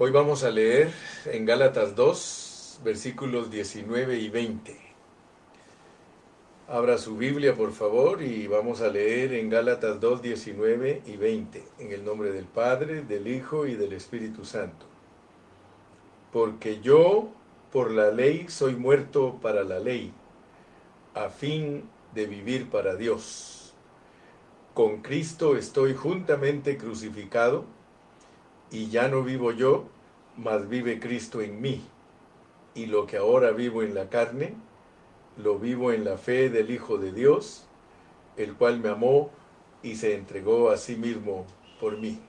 Hoy vamos a leer en Gálatas 2, versículos 19 y 20. Abra su Biblia, por favor, y vamos a leer en Gálatas 2, 19 y 20, en el nombre del Padre, del Hijo y del Espíritu Santo. Porque yo, por la ley, soy muerto para la ley, a fin de vivir para Dios. Con Cristo estoy juntamente crucificado, y ya no vivo yo, mas vive Cristo en mí. Y lo que ahora vivo en la carne, lo vivo en la fe del Hijo de Dios, el cual me amó y se entregó a sí mismo por mí.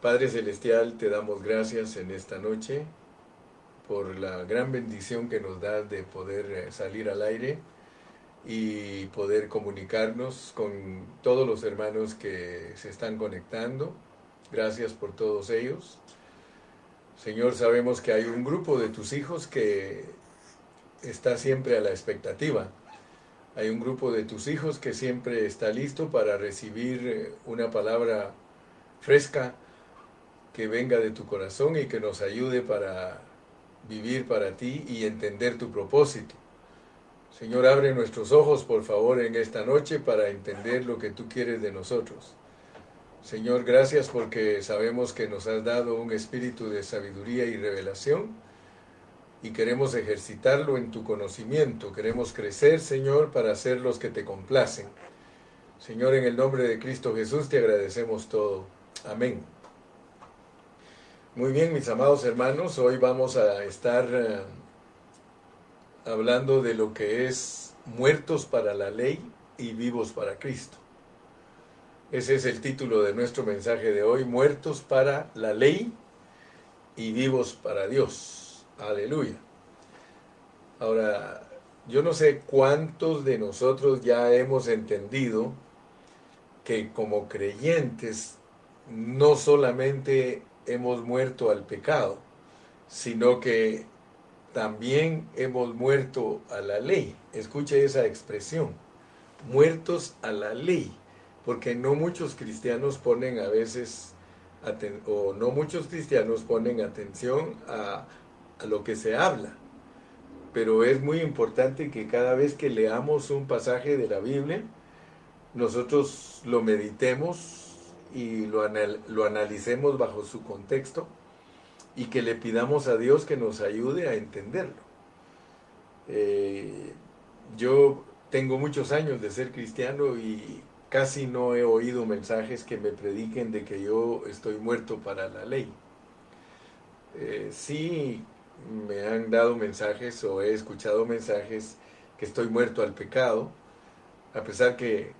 Padre Celestial, te damos gracias en esta noche por la gran bendición que nos das de poder eh, salir al aire y poder comunicarnos con todos los hermanos que se están conectando. Gracias por todos ellos. Señor, sabemos que hay un grupo de tus hijos que está siempre a la expectativa. Hay un grupo de tus hijos que siempre está listo para recibir eh, una palabra fresca que venga de tu corazón y que nos ayude para vivir para ti y entender tu propósito. Señor, abre nuestros ojos, por favor, en esta noche para entender lo que tú quieres de nosotros. Señor, gracias porque sabemos que nos has dado un espíritu de sabiduría y revelación y queremos ejercitarlo en tu conocimiento. Queremos crecer, Señor, para ser los que te complacen. Señor, en el nombre de Cristo Jesús te agradecemos todo. Amén. Muy bien, mis amados hermanos, hoy vamos a estar eh, hablando de lo que es muertos para la ley y vivos para Cristo. Ese es el título de nuestro mensaje de hoy, muertos para la ley y vivos para Dios. Aleluya. Ahora, yo no sé cuántos de nosotros ya hemos entendido que como creyentes no solamente hemos muerto al pecado, sino que también hemos muerto a la ley. Escuche esa expresión, muertos a la ley, porque no muchos cristianos ponen a veces, o no muchos cristianos ponen atención a lo que se habla. Pero es muy importante que cada vez que leamos un pasaje de la Biblia, nosotros lo meditemos y lo, lo analicemos bajo su contexto y que le pidamos a Dios que nos ayude a entenderlo. Eh, yo tengo muchos años de ser cristiano y casi no he oído mensajes que me prediquen de que yo estoy muerto para la ley. Eh, sí me han dado mensajes o he escuchado mensajes que estoy muerto al pecado, a pesar que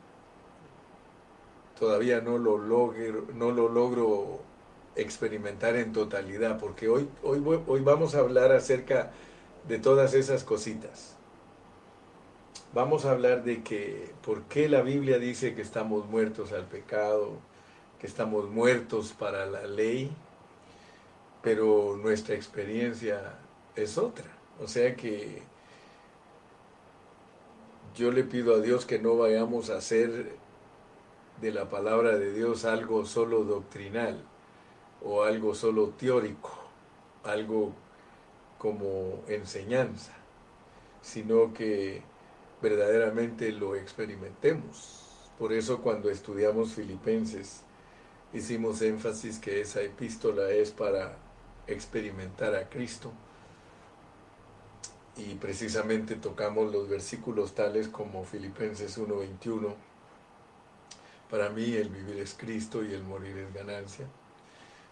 todavía no lo logro, experimentar en totalidad, porque hoy, hoy vamos a hablar acerca de todas esas cositas. Vamos a hablar de que por qué la Biblia dice que estamos muertos al pecado, que estamos muertos para la ley, pero nuestra experiencia es otra. O sea que yo le pido a Dios que no vayamos a hacer de la palabra de Dios algo solo doctrinal o algo solo teórico, algo como enseñanza, sino que verdaderamente lo experimentemos. Por eso cuando estudiamos Filipenses hicimos énfasis que esa epístola es para experimentar a Cristo. Y precisamente tocamos los versículos tales como Filipenses 1:21. Para mí el vivir es Cristo y el morir es ganancia.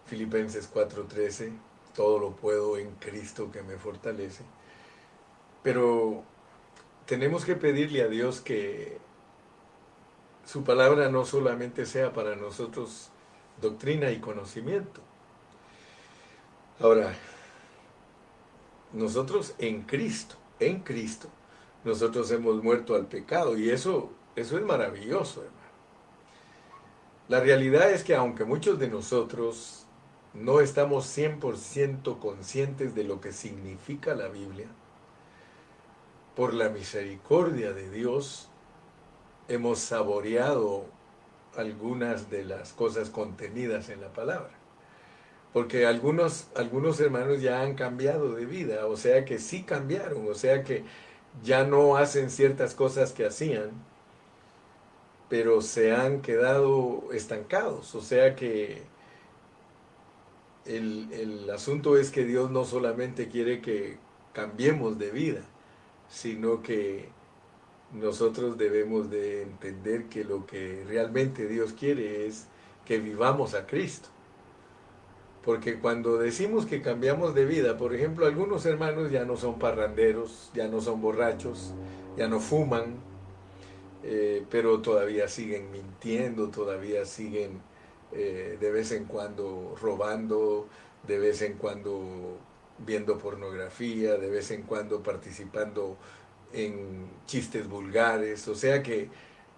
Filipenses 4:13, todo lo puedo en Cristo que me fortalece. Pero tenemos que pedirle a Dios que su palabra no solamente sea para nosotros doctrina y conocimiento, Ahora, nosotros en Cristo, en Cristo, nosotros hemos muerto al pecado y eso, eso es maravilloso, hermano. La realidad es que aunque muchos de nosotros no estamos 100% conscientes de lo que significa la Biblia, por la misericordia de Dios hemos saboreado algunas de las cosas contenidas en la palabra. porque algunos, algunos hermanos ya han cambiado de vida, o sea que sí cambiaron, o sea que ya no hacen ciertas cosas que hacían, pero se han quedado estancados, o sea que el, el asunto es que Dios no solamente quiere que cambiemos de vida, sino que nosotros debemos de entender que lo que realmente Dios quiere es que vivamos a Cristo. Porque cuando decimos que cambiamos de vida, por ejemplo, algunos hermanos ya no son parranderos, ya no son borrachos, ya no fuman, eh, pero todavía siguen mintiendo, todavía siguen eh, de vez en cuando robando, de vez en cuando viendo pornografía, de vez en cuando participando en chistes vulgares. O sea que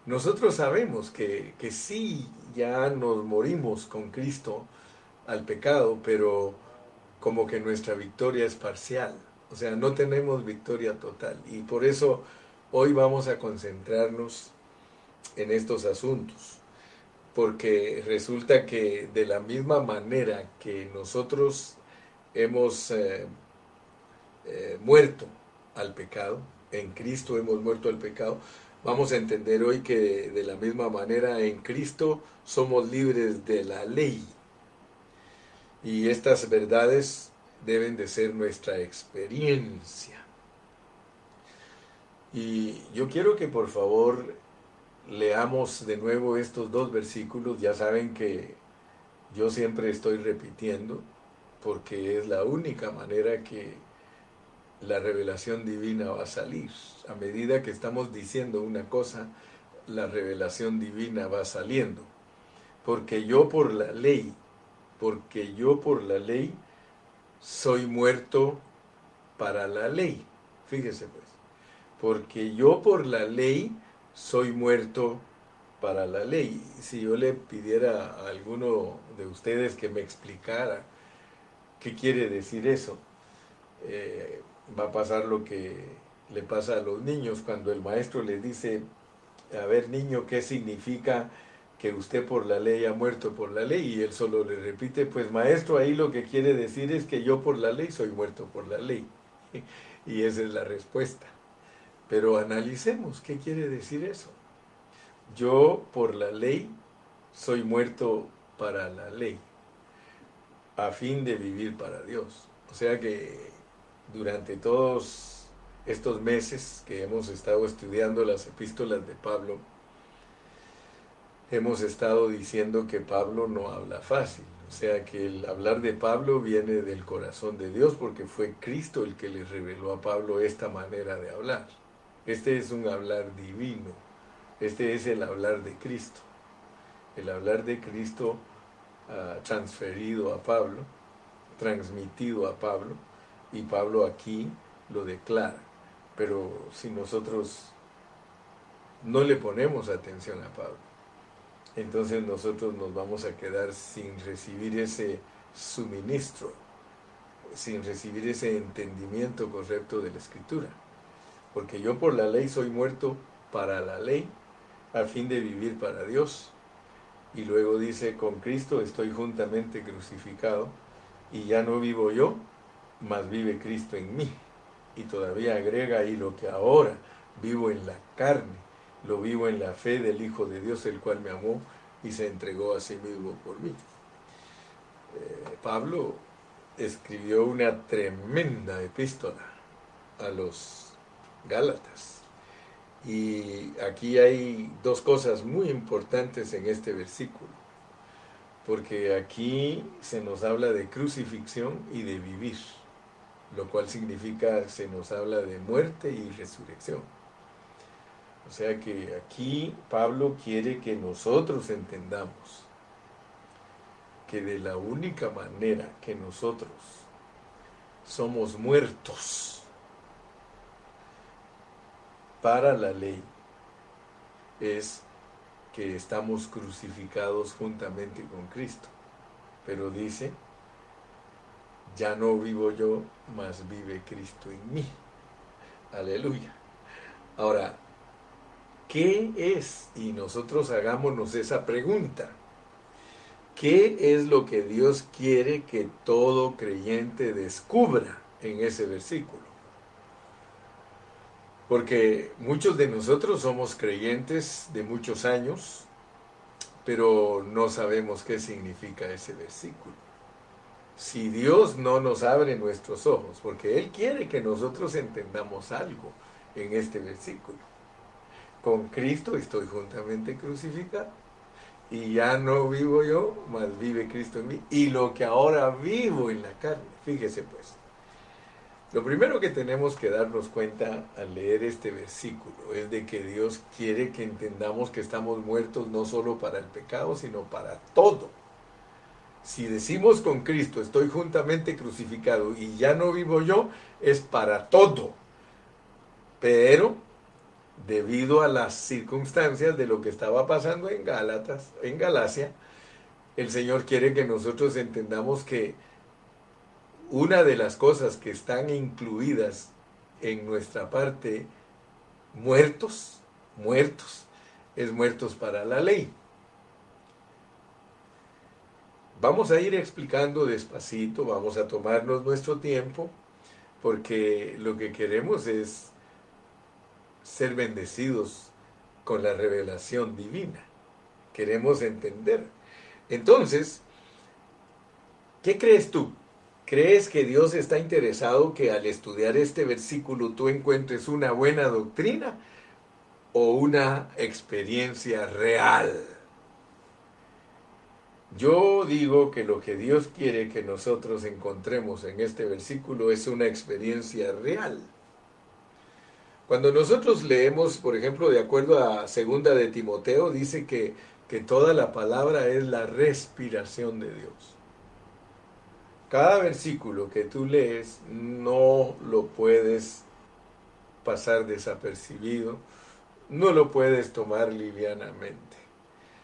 nosotros sabemos que, que sí, ya nos morimos con Cristo, al pecado, pero como que nuestra victoria es parcial. O sea, no tenemos victoria total. Y por eso hoy vamos a concentrarnos en estos asuntos. Porque resulta que de la misma manera que nosotros hemos eh, eh, muerto al pecado, en Cristo hemos muerto al pecado, vamos a entender hoy que de la misma manera en Cristo somos libres de la ley y estas verdades deben de ser nuestra experiencia. Y yo quiero que por favor leamos de nuevo estos dos versículos. Ya saben que yo siempre estoy repitiendo porque es la única manera que la revelación divina va a salir. A medida que estamos diciendo una cosa, la revelación divina va saliendo. Porque yo por la ley porque yo por la ley soy muerto para la ley. Fíjese pues, porque yo por la ley soy muerto para la ley. Si yo le pidiera a alguno de ustedes que me explicara qué quiere decir eso, eh, va a pasar lo que le pasa a los niños cuando el maestro les dice, a ver niño, ¿qué significa que usted por la ley ha muerto por la ley y él solo le repite, pues maestro, ahí lo que quiere decir es que yo por la ley soy muerto por la ley. Y esa es la respuesta. Pero analicemos, ¿qué quiere decir eso? Yo por la ley soy muerto para la ley, a fin de vivir para Dios. O sea que durante todos estos meses que hemos estado estudiando las epístolas de Pablo, hemos estado diciendo que Pablo no habla fácil. O sea que el hablar de Pablo viene del corazón de Dios porque fue Cristo el que le reveló a Pablo esta manera de hablar. Este es un hablar divino. Este es el hablar de Cristo. El hablar de Cristo transferido a Pablo, transmitido a Pablo, y Pablo aquí lo declara. Pero si nosotros no le ponemos atención a Pablo, entonces nosotros nos vamos a quedar sin recibir ese suministro, sin recibir ese entendimiento correcto de la escritura. Porque yo por la ley soy muerto para la ley, a fin de vivir para Dios. Y luego dice, con Cristo estoy juntamente crucificado, y ya no vivo yo, mas vive Cristo en mí. Y todavía agrega ahí lo que ahora vivo en la carne lo vivo en la fe del Hijo de Dios, el cual me amó y se entregó a sí mismo por mí. Eh, Pablo escribió una tremenda epístola a los Gálatas. Y aquí hay dos cosas muy importantes en este versículo, porque aquí se nos habla de crucifixión y de vivir, lo cual significa se nos habla de muerte y resurrección. O sea que aquí Pablo quiere que nosotros entendamos que de la única manera que nosotros somos muertos para la ley es que estamos crucificados juntamente con Cristo. Pero dice, ya no vivo yo, mas vive Cristo en mí. Aleluya. Ahora, ¿Qué es? Y nosotros hagámonos esa pregunta. ¿Qué es lo que Dios quiere que todo creyente descubra en ese versículo? Porque muchos de nosotros somos creyentes de muchos años, pero no sabemos qué significa ese versículo. Si Dios no nos abre nuestros ojos, porque Él quiere que nosotros entendamos algo en este versículo. Con Cristo estoy juntamente crucificado y ya no vivo yo, mas vive Cristo en mí. Y lo que ahora vivo en la carne, fíjese pues. Lo primero que tenemos que darnos cuenta al leer este versículo es de que Dios quiere que entendamos que estamos muertos no solo para el pecado, sino para todo. Si decimos con Cristo, estoy juntamente crucificado y ya no vivo yo, es para todo. Pero debido a las circunstancias de lo que estaba pasando en Gálatas, en Galacia, el Señor quiere que nosotros entendamos que una de las cosas que están incluidas en nuestra parte muertos, muertos, es muertos para la ley. Vamos a ir explicando despacito, vamos a tomarnos nuestro tiempo, porque lo que queremos es ser bendecidos con la revelación divina. Queremos entender. Entonces, ¿qué crees tú? ¿Crees que Dios está interesado que al estudiar este versículo tú encuentres una buena doctrina o una experiencia real? Yo digo que lo que Dios quiere que nosotros encontremos en este versículo es una experiencia real. Cuando nosotros leemos, por ejemplo, de acuerdo a segunda de Timoteo, dice que, que toda la palabra es la respiración de Dios. Cada versículo que tú lees no lo puedes pasar desapercibido, no lo puedes tomar livianamente.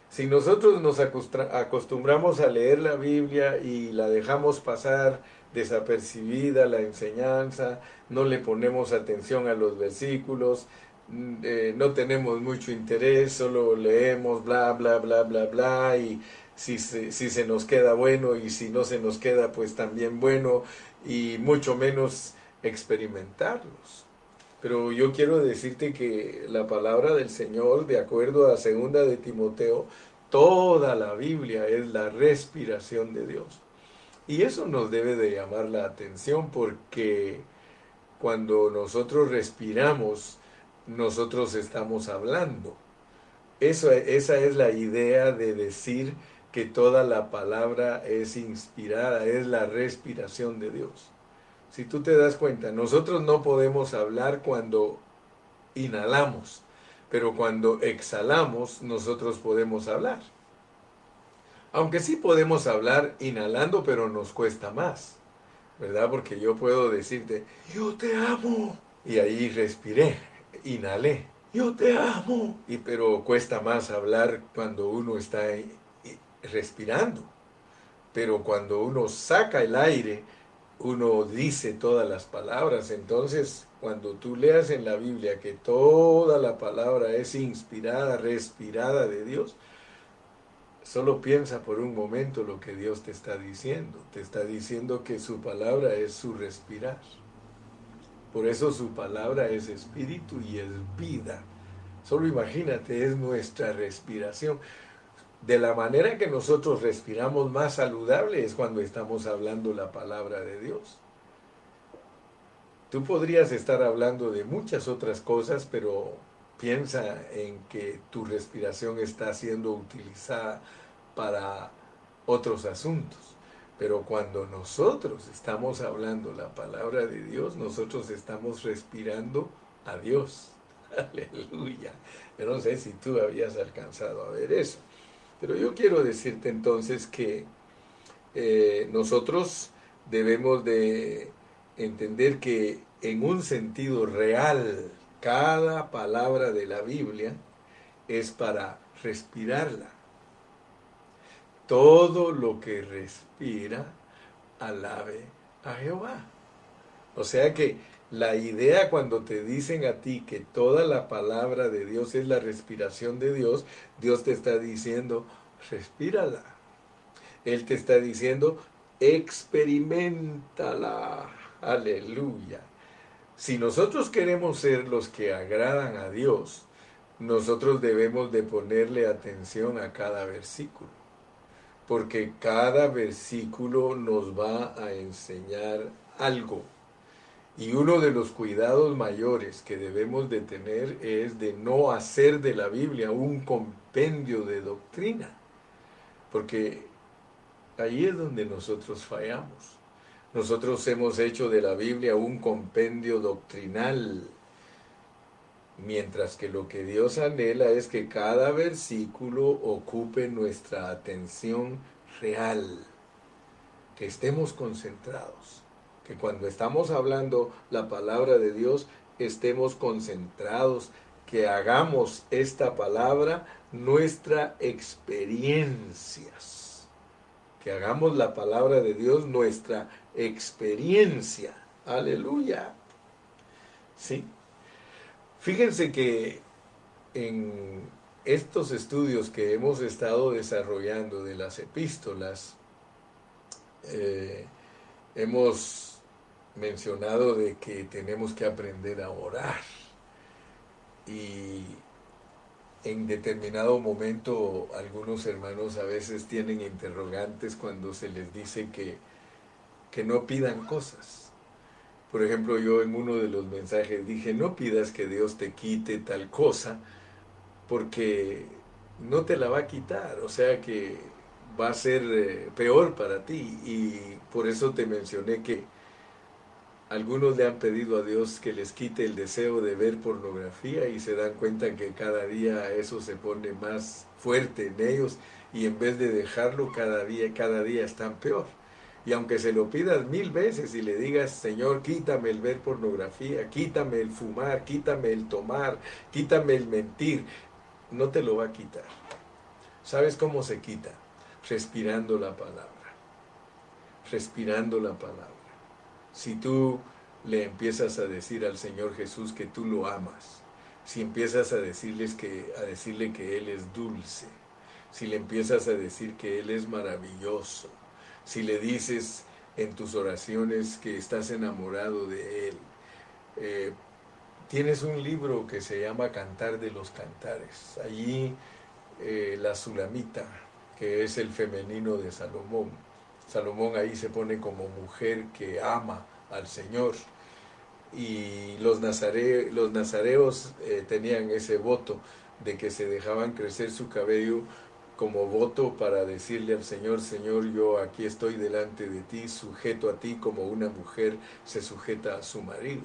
Si nosotros nos acostumbramos a leer la Biblia y la dejamos pasar desapercibida la enseñanza, no le ponemos atención a los versículos, mm, eh, no tenemos mucho interés, solo leemos bla, bla, bla, bla, bla, y si se, si se nos queda bueno y si no se nos queda, pues también bueno, y mucho menos experimentarlos. Pero yo quiero decirte que la palabra del Señor, de acuerdo a segunda de Timoteo, toda la Biblia es la respiración de Dios. Y eso nos debe de llamar la atención porque cuando nosotros respiramos, nosotros estamos hablando. Eso, esa es la idea de decir que toda la palabra es inspirada, es la respiración de Dios. Si tú te das cuenta, nosotros no podemos hablar cuando inhalamos, pero cuando exhalamos, nosotros podemos hablar. Aunque sí podemos hablar inhalando, pero nos cuesta más, ¿verdad? Porque yo puedo decirte, yo te amo. Y ahí respiré, inhalé, yo te amo. Y pero cuesta más hablar cuando uno está respirando. Pero cuando uno saca el aire, uno dice todas las palabras. Entonces, cuando tú leas en la Biblia que toda la palabra es inspirada, respirada de Dios, Solo piensa por un momento lo que Dios te está diciendo. Te está diciendo que su palabra es su respirar. Por eso su palabra es espíritu y es vida. Solo imagínate, es nuestra respiración. De la manera que nosotros respiramos más saludable es cuando estamos hablando la palabra de Dios. Tú podrías estar hablando de muchas otras cosas, pero Piensa en que tu respiración está siendo utilizada para otros asuntos. Pero cuando nosotros estamos hablando la palabra de Dios, nosotros estamos respirando a Dios. Aleluya. Yo no sé si tú habías alcanzado a ver eso. Pero yo quiero decirte entonces que eh, nosotros debemos de entender que en un sentido real cada palabra de la Biblia es para respirarla. Todo lo que respira, alabe a Jehová. O sea que la idea cuando te dicen a ti que toda la palabra de Dios es la respiración de Dios, Dios te está diciendo, respírala. Él te está diciendo, experimentala. Aleluya. Si nosotros queremos ser los que agradan a Dios, nosotros debemos de ponerle atención a cada versículo, porque cada versículo nos va a enseñar algo. Y uno de los cuidados mayores que debemos de tener es de no hacer de la Biblia un compendio de doctrina, porque ahí es donde nosotros fallamos. Nosotros hemos hecho de la Biblia un compendio doctrinal, mientras que lo que Dios anhela es que cada versículo ocupe nuestra atención real, que estemos concentrados, que cuando estamos hablando la palabra de Dios estemos concentrados, que hagamos esta palabra nuestra experiencias que hagamos la palabra de Dios nuestra experiencia. Aleluya. Sí. Fíjense que en estos estudios que hemos estado desarrollando de las epístolas, eh, hemos mencionado de que tenemos que aprender a orar. Y en determinado momento algunos hermanos a veces tienen interrogantes cuando se les dice que, que no pidan cosas. Por ejemplo, yo en uno de los mensajes dije, no pidas que Dios te quite tal cosa, porque no te la va a quitar, o sea que va a ser eh, peor para ti. Y por eso te mencioné que algunos le han pedido a Dios que les quite el deseo de ver pornografía y se dan cuenta que cada día eso se pone más fuerte en ellos y en vez de dejarlo cada día, cada día están peor. Y aunque se lo pidas mil veces y le digas, Señor, quítame el ver pornografía, quítame el fumar, quítame el tomar, quítame el mentir, no te lo va a quitar. ¿Sabes cómo se quita? Respirando la palabra. Respirando la palabra. Si tú le empiezas a decir al Señor Jesús que tú lo amas, si empiezas a, decirles que, a decirle que Él es dulce, si le empiezas a decir que Él es maravilloso, si le dices en tus oraciones que estás enamorado de Él, eh, tienes un libro que se llama Cantar de los Cantares. Allí eh, la Sulamita, que es el femenino de Salomón, Salomón ahí se pone como mujer que ama al Señor. Y los, los nazareos eh, tenían ese voto de que se dejaban crecer su cabello como voto para decirle al Señor, Señor, yo aquí estoy delante de ti, sujeto a ti como una mujer se sujeta a su marido.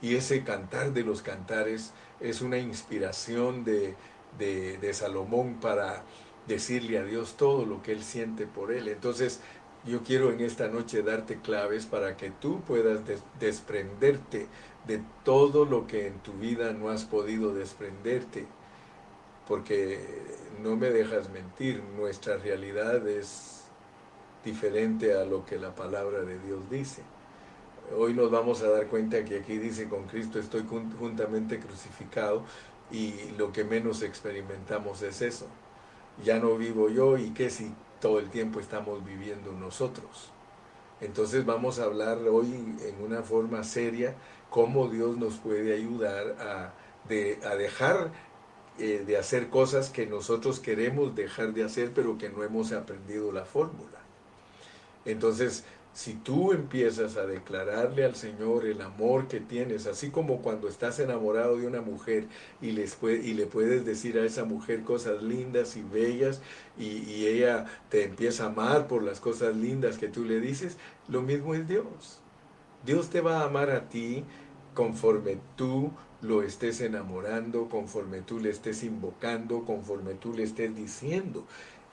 Y ese cantar de los cantares es una inspiración de, de Salomón para decirle a Dios todo lo que él siente por él. Entonces, yo quiero en esta noche darte claves para que tú puedas desprenderte de todo lo que en tu vida no has podido desprenderte. Porque no me dejas mentir, nuestra realidad es diferente a lo que la palabra de Dios dice. Hoy nos vamos a dar cuenta que aquí dice con Cristo estoy juntamente crucificado y lo que menos experimentamos es eso. Ya no vivo yo y qué si todo el tiempo estamos viviendo nosotros. Entonces vamos a hablar hoy en una forma seria cómo Dios nos puede ayudar a, dejar eh, de hacer cosas que nosotros queremos dejar de hacer, pero que no hemos aprendido la fórmula. Entonces, si tú empiezas a declararle al Señor el amor que tienes, así como cuando estás enamorado de una mujer y, les y le puedes decir a esa mujer cosas lindas y bellas y, y ella te empieza a amar por las cosas lindas que tú le dices, lo mismo es Dios. Dios te va a amar a ti conforme tú lo estés enamorando, conforme tú le estés invocando, conforme tú le estés diciendo.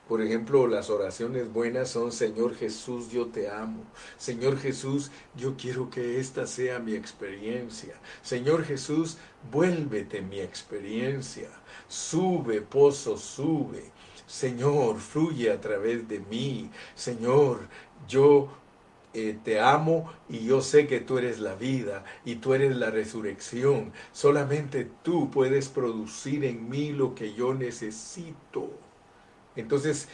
Por ejemplo, las oraciones buenas son, Señor Jesús, yo te amo. Señor Jesús, yo quiero que esta sea mi experiencia. Señor Jesús, vuélvete mi experiencia. Sube, pozo, sube. Señor, fluye a través de mí. Señor, yo eh, te amo y yo sé que tú eres la vida y tú eres la resurrección. Solamente tú puedes producir en mí lo que yo necesito. Entonces,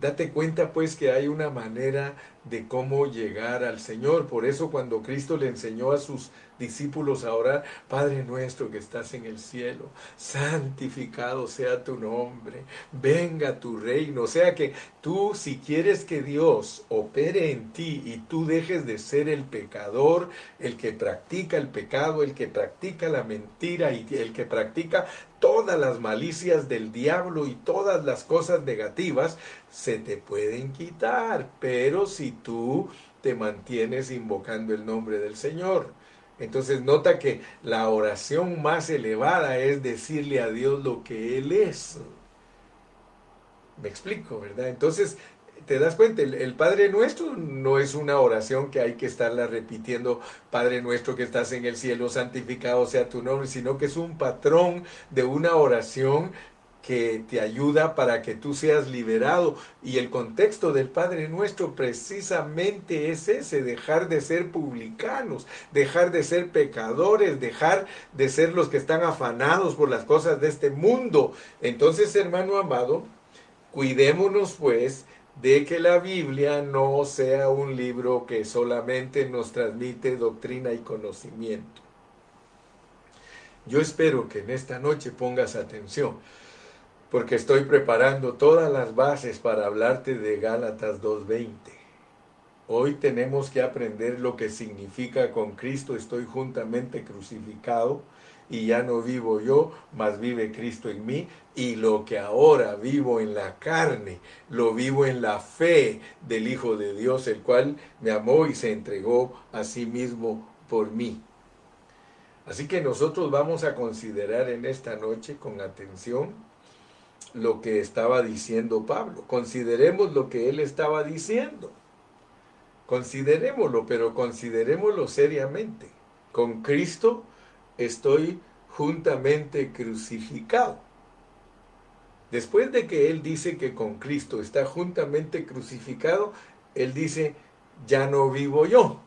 Date cuenta pues que hay una manera de cómo llegar al Señor. Por eso cuando Cristo le enseñó a sus discípulos a orar, Padre nuestro que estás en el cielo, santificado sea tu nombre, venga tu reino. O sea que tú si quieres que Dios opere en ti y tú dejes de ser el pecador, el que practica el pecado, el que practica la mentira y el que practica todas las malicias del diablo y todas las cosas negativas, se te pueden quitar, pero si tú te mantienes invocando el nombre del Señor. Entonces nota que la oración más elevada es decirle a Dios lo que Él es. Me explico, ¿verdad? Entonces, te das cuenta, el, Padre Nuestro no es una oración que hay que estarla repitiendo, Padre Nuestro que estás en el cielo, santificado sea tu nombre, sino que es un patrón de una oración que te ayuda para que tú seas liberado. Y el contexto del Padre Nuestro precisamente es ese, dejar de ser publicanos, dejar de ser pecadores, dejar de ser los que están afanados por las cosas de este mundo. Entonces, hermano amado, cuidémonos pues de que la Biblia no sea un libro que solamente nos transmite doctrina y conocimiento. Yo espero que en esta noche pongas atención porque estoy preparando todas las bases para hablarte de Gálatas 2.20. Hoy tenemos que aprender lo que significa con Cristo estoy juntamente crucificado y ya no vivo yo, mas vive Cristo en mí y lo que ahora vivo en la carne, lo vivo en la fe del Hijo de Dios, el cual me amó y se entregó a sí mismo por mí. Así que nosotros vamos a considerar en esta noche con atención lo que estaba diciendo Pablo. Consideremos lo que él estaba diciendo. Considerémoslo, pero considerémoslo seriamente. Con Cristo estoy juntamente crucificado. Después de que él dice que con Cristo está juntamente crucificado, él dice, ya no vivo yo.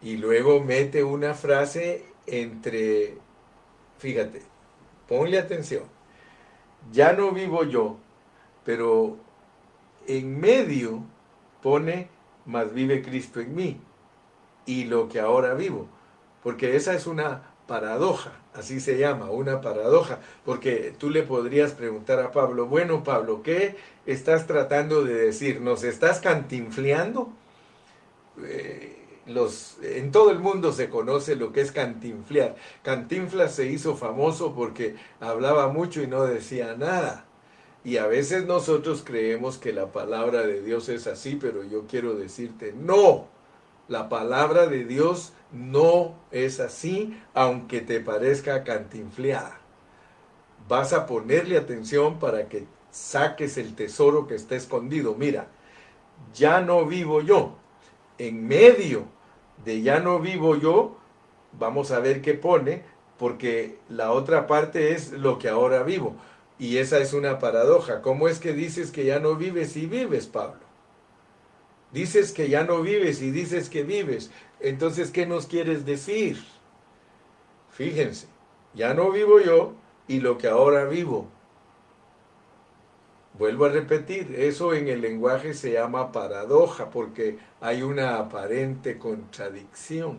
Y luego mete una frase entre, fíjate, ponle atención, ya no vivo yo, pero en medio pone, más vive Cristo en mí, y lo que ahora vivo, porque esa es una paradoja, así se llama, una paradoja, porque tú le podrías preguntar a Pablo, bueno Pablo, ¿qué estás tratando de decir? ¿Nos estás cantinfleando? Eh, los, en todo el mundo se conoce lo que es cantinflear. Cantinflas se hizo famoso porque hablaba mucho y no decía nada. Y a veces nosotros creemos que la palabra de Dios es así, pero yo quiero decirte, no, la palabra de Dios no es así, aunque te parezca cantinfleada. Vas a ponerle atención para que saques el tesoro que está escondido. Mira, ya no vivo yo, en medio de ya no vivo yo, vamos a ver qué pone, porque la otra parte es lo que ahora vivo. Y esa es una paradoja. ¿Cómo es que dices que ya no vives y vives, Pablo? Dices que ya no vives y dices que vives. Entonces, ¿qué nos quieres decir? Fíjense, ya no vivo yo y lo que ahora vivo, Vuelvo a repetir, eso en el lenguaje se llama paradoja porque hay una aparente contradicción.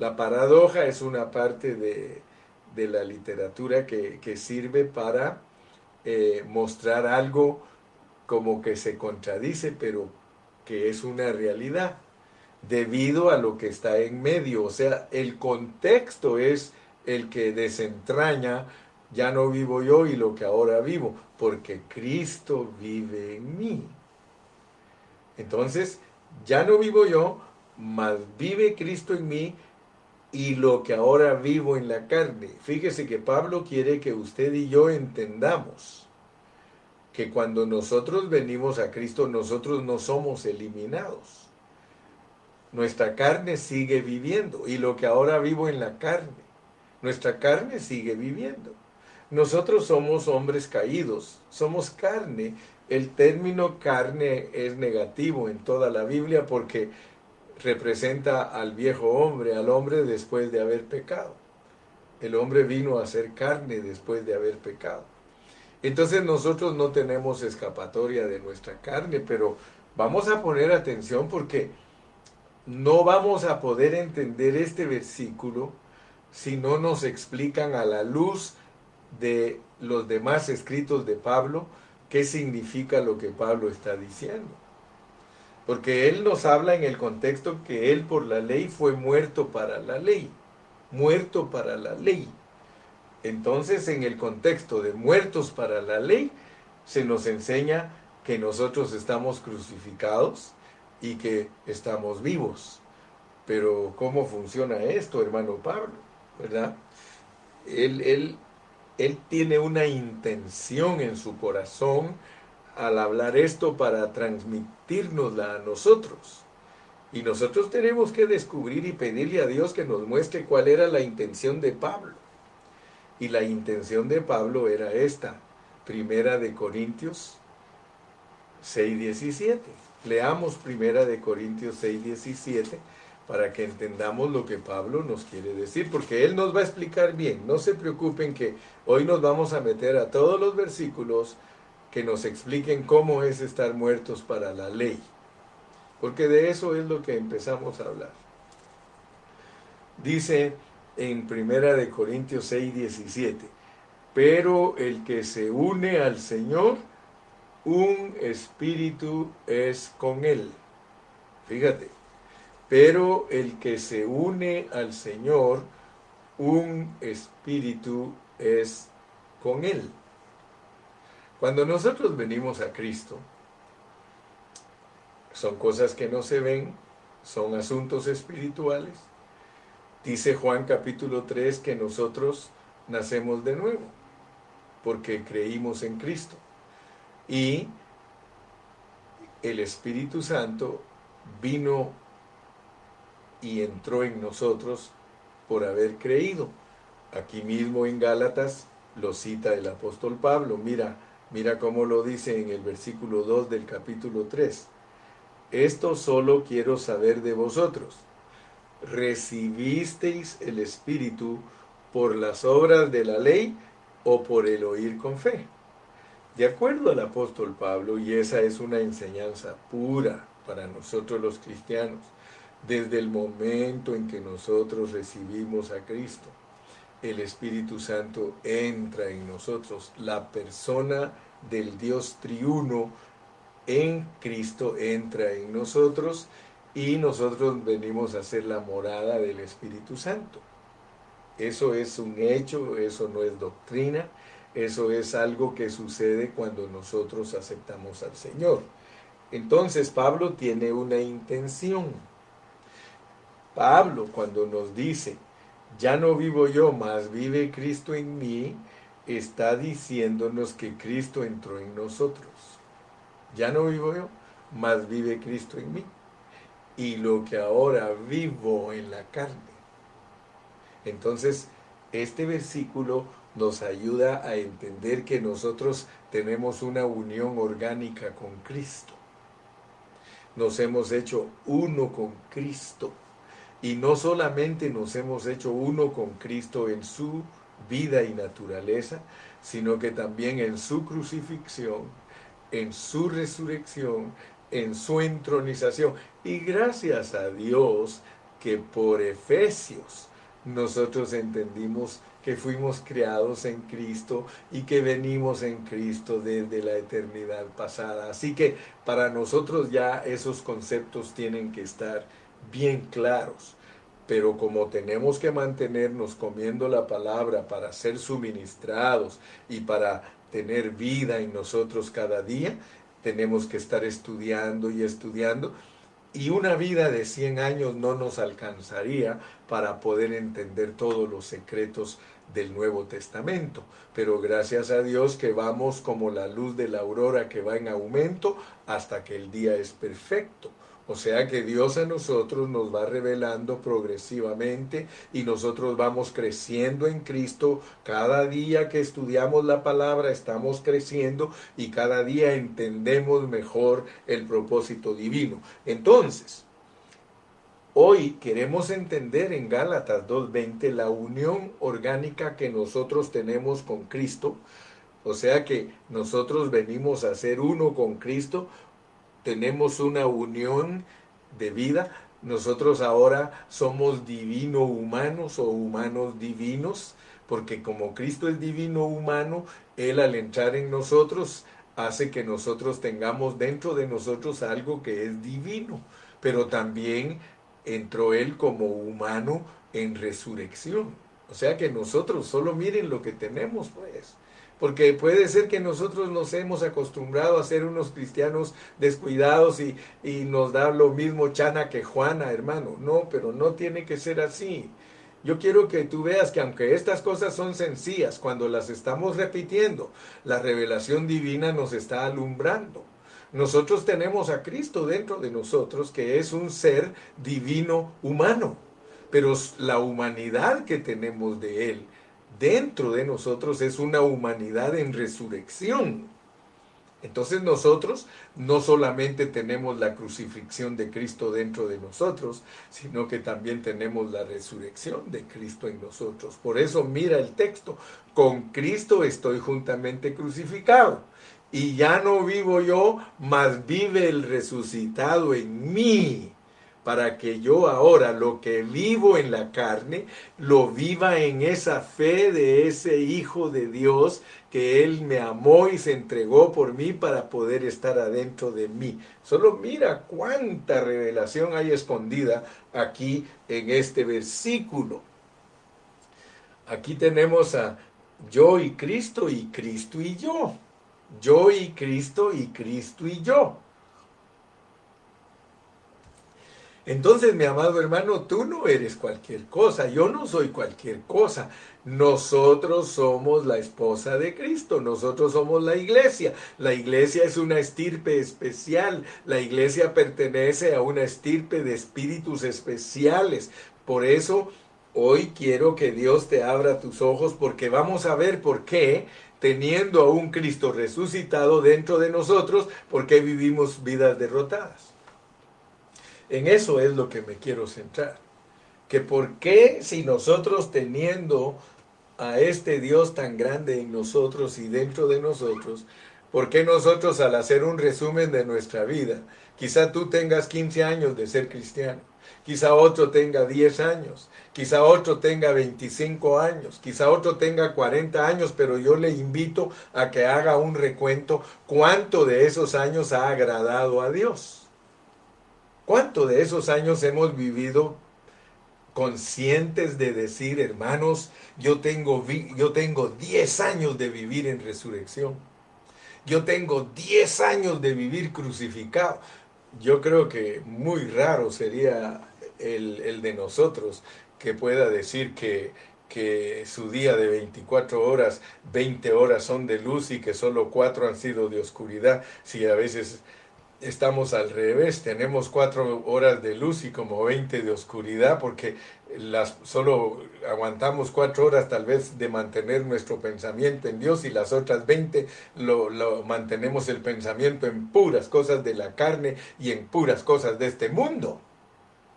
La paradoja es una parte de, la literatura que, sirve para eh, mostrar algo como que se contradice, pero que es una realidad, debido a lo que está en medio. O sea, el contexto es el que desentraña ya no vivo yo y lo que ahora vivo, porque Cristo vive en mí. Entonces, ya no vivo yo, mas vive Cristo en mí y lo que ahora vivo en la carne. Fíjese que Pablo quiere que usted y yo entendamos que cuando nosotros venimos a Cristo, nosotros no somos eliminados. Nuestra carne sigue viviendo y lo que ahora vivo en la carne, nuestra carne sigue viviendo. Nosotros somos hombres caídos, somos carne. El término carne es negativo en toda la Biblia porque representa al viejo hombre, al hombre después de haber pecado. El hombre vino a ser carne después de haber pecado. Entonces nosotros no tenemos escapatoria de nuestra carne, pero vamos a poner atención porque no vamos a poder entender este versículo si no nos explican a la luz de los demás escritos de Pablo qué significa lo que Pablo está diciendo. Porque él nos habla en el contexto que él por la ley fue muerto para la ley, muerto para la ley. Entonces en el contexto de muertos para la ley se nos enseña que nosotros estamos crucificados y que estamos vivos. Pero ¿cómo funciona esto, hermano Pablo? ¿Verdad? Él, él, él tiene una intención en su corazón al hablar esto para transmitirnosla a nosotros. Y nosotros tenemos que descubrir y pedirle a Dios que nos muestre cuál era la intención de Pablo. Y la intención de Pablo era esta, Primera de Corintios 6:17. Leamos Primera de Corintios 6:17 para que entendamos lo que Pablo nos quiere decir, porque él nos va a explicar bien. No se preocupen que hoy nos vamos a meter a todos los versículos que nos expliquen cómo es estar muertos para la ley, porque de eso es lo que empezamos a hablar. Dice en Primera de Corintios 6:17, pero el que se une al Señor, un espíritu es con él. Fíjate, pero el que se une al Señor, un espíritu es con él. Cuando nosotros venimos a Cristo, son cosas que no se ven, son asuntos espirituales. Dice Juan capítulo 3 que nosotros nacemos de nuevo, porque creímos en Cristo. Y el Espíritu Santo vino y entró en nosotros por haber creído. Aquí mismo en Gálatas lo cita el apóstol Pablo. Mira, mira cómo lo dice en el versículo 2 del capítulo 3. Esto solo quiero saber de vosotros. ¿Recibisteis el Espíritu por las obras de la ley o por el oír con fe? De acuerdo al apóstol Pablo, y esa es una enseñanza pura para nosotros los cristianos, desde el momento en que nosotros recibimos a Cristo, el Espíritu Santo entra en nosotros. La persona del Dios triuno en Cristo entra en nosotros y nosotros venimos a ser la morada del Espíritu Santo. Eso es un hecho, eso no es doctrina, eso es algo que sucede cuando nosotros aceptamos al Señor. Entonces Pablo tiene una intención. Pablo cuando nos dice, ya no vivo yo, más vive Cristo en mí, está diciéndonos que Cristo entró en nosotros. Ya no vivo yo, más vive Cristo en mí. Y lo que ahora vivo en la carne. Entonces, este versículo nos ayuda a entender que nosotros tenemos una unión orgánica con Cristo. Nos hemos hecho uno con Cristo. Y no solamente nos hemos hecho uno con Cristo en su vida y naturaleza, sino que también en su crucifixión, en su resurrección, en su entronización. Y gracias a Dios que por Efesios nosotros entendimos que fuimos creados en Cristo y que venimos en Cristo desde la eternidad pasada. Así que para nosotros ya esos conceptos tienen que estar bien claros. Pero como tenemos que mantenernos comiendo la palabra para ser suministrados y para tener vida en nosotros cada día, tenemos que estar estudiando y estudiando y una vida de 100 años no nos alcanzaría para poder entender todos los secretos del Nuevo Testamento. Pero gracias a Dios que vamos como la luz de la aurora que va en aumento hasta que el día es perfecto. O sea que Dios a nosotros nos va revelando progresivamente y nosotros vamos creciendo en Cristo. Cada día que estudiamos la palabra estamos creciendo y cada día entendemos mejor el propósito divino. Entonces, hoy queremos entender en Gálatas 2.20 la unión orgánica que nosotros tenemos con Cristo O sea que nosotros venimos a ser uno con Cristo, tenemos una unión de vida. Nosotros ahora somos divino humanos o humanos divinos, porque como Cristo es divino humano, Él al entrar en nosotros hace que nosotros tengamos dentro de nosotros algo que es divino, pero también entró Él como humano en resurrección. O sea que nosotros solo miren lo que tenemos, pues. Porque puede ser que nosotros nos hemos acostumbrado a ser unos cristianos descuidados y, y nos da lo mismo Chana que Juana, hermano. No, pero no tiene que ser así. Yo quiero que tú veas que aunque estas cosas son sencillas, cuando las estamos repitiendo, la revelación divina nos está alumbrando. Nosotros tenemos a Cristo dentro de nosotros, que es un ser divino humano, pero la humanidad que tenemos de Él dentro de nosotros es una humanidad en resurrección. Entonces nosotros no solamente tenemos la crucifixión de Cristo dentro de nosotros, sino que también tenemos la resurrección de Cristo en nosotros. Por eso mira el texto, con Cristo estoy juntamente crucificado. Y ya no vivo yo, mas vive el resucitado en mí para que yo ahora lo que vivo en la carne, lo viva en esa fe de ese Hijo de Dios que Él me amó y se entregó por mí para poder estar adentro de mí. Solo mira cuánta revelación hay escondida aquí en este versículo. Aquí tenemos a yo y Cristo y Cristo y yo. Yo y Cristo y Cristo y yo. Entonces, mi amado hermano, tú no eres cualquier cosa, yo no soy cualquier cosa. Nosotros somos la esposa de Cristo, nosotros somos la iglesia. La iglesia es una estirpe especial, la iglesia pertenece a una estirpe de espíritus especiales. Por eso, hoy quiero que Dios te abra tus ojos porque vamos a ver por qué teniendo a un Cristo resucitado dentro de nosotros, por qué vivimos vidas derrotadas. En eso es lo que me quiero centrar. Que por qué si nosotros teniendo a este Dios tan grande en nosotros y dentro de nosotros, ¿por qué nosotros al hacer un resumen de nuestra vida, quizá tú tengas 15 años de ser cristiano, quizá otro tenga 10 años, quizá otro tenga 25 años, quizá otro tenga 40 años, pero yo le invito a que haga un recuento cuánto de esos años ha agradado a Dios. ¿Cuánto de esos años hemos vivido conscientes de decir, hermanos, yo tengo, yo tengo 10 años de vivir en resurrección? Yo tengo 10 años de vivir crucificado. Yo creo que muy raro sería el, el de nosotros que pueda decir que, que su día de 24 horas, 20 horas son de luz y que solo 4 han sido de oscuridad, si a veces estamos al revés, tenemos cuatro horas de luz y como 20 de oscuridad porque las, solo aguantamos cuatro horas tal vez de mantener nuestro pensamiento en Dios y las otras 20 lo, lo mantenemos el pensamiento en puras cosas de la carne y en puras cosas de este mundo.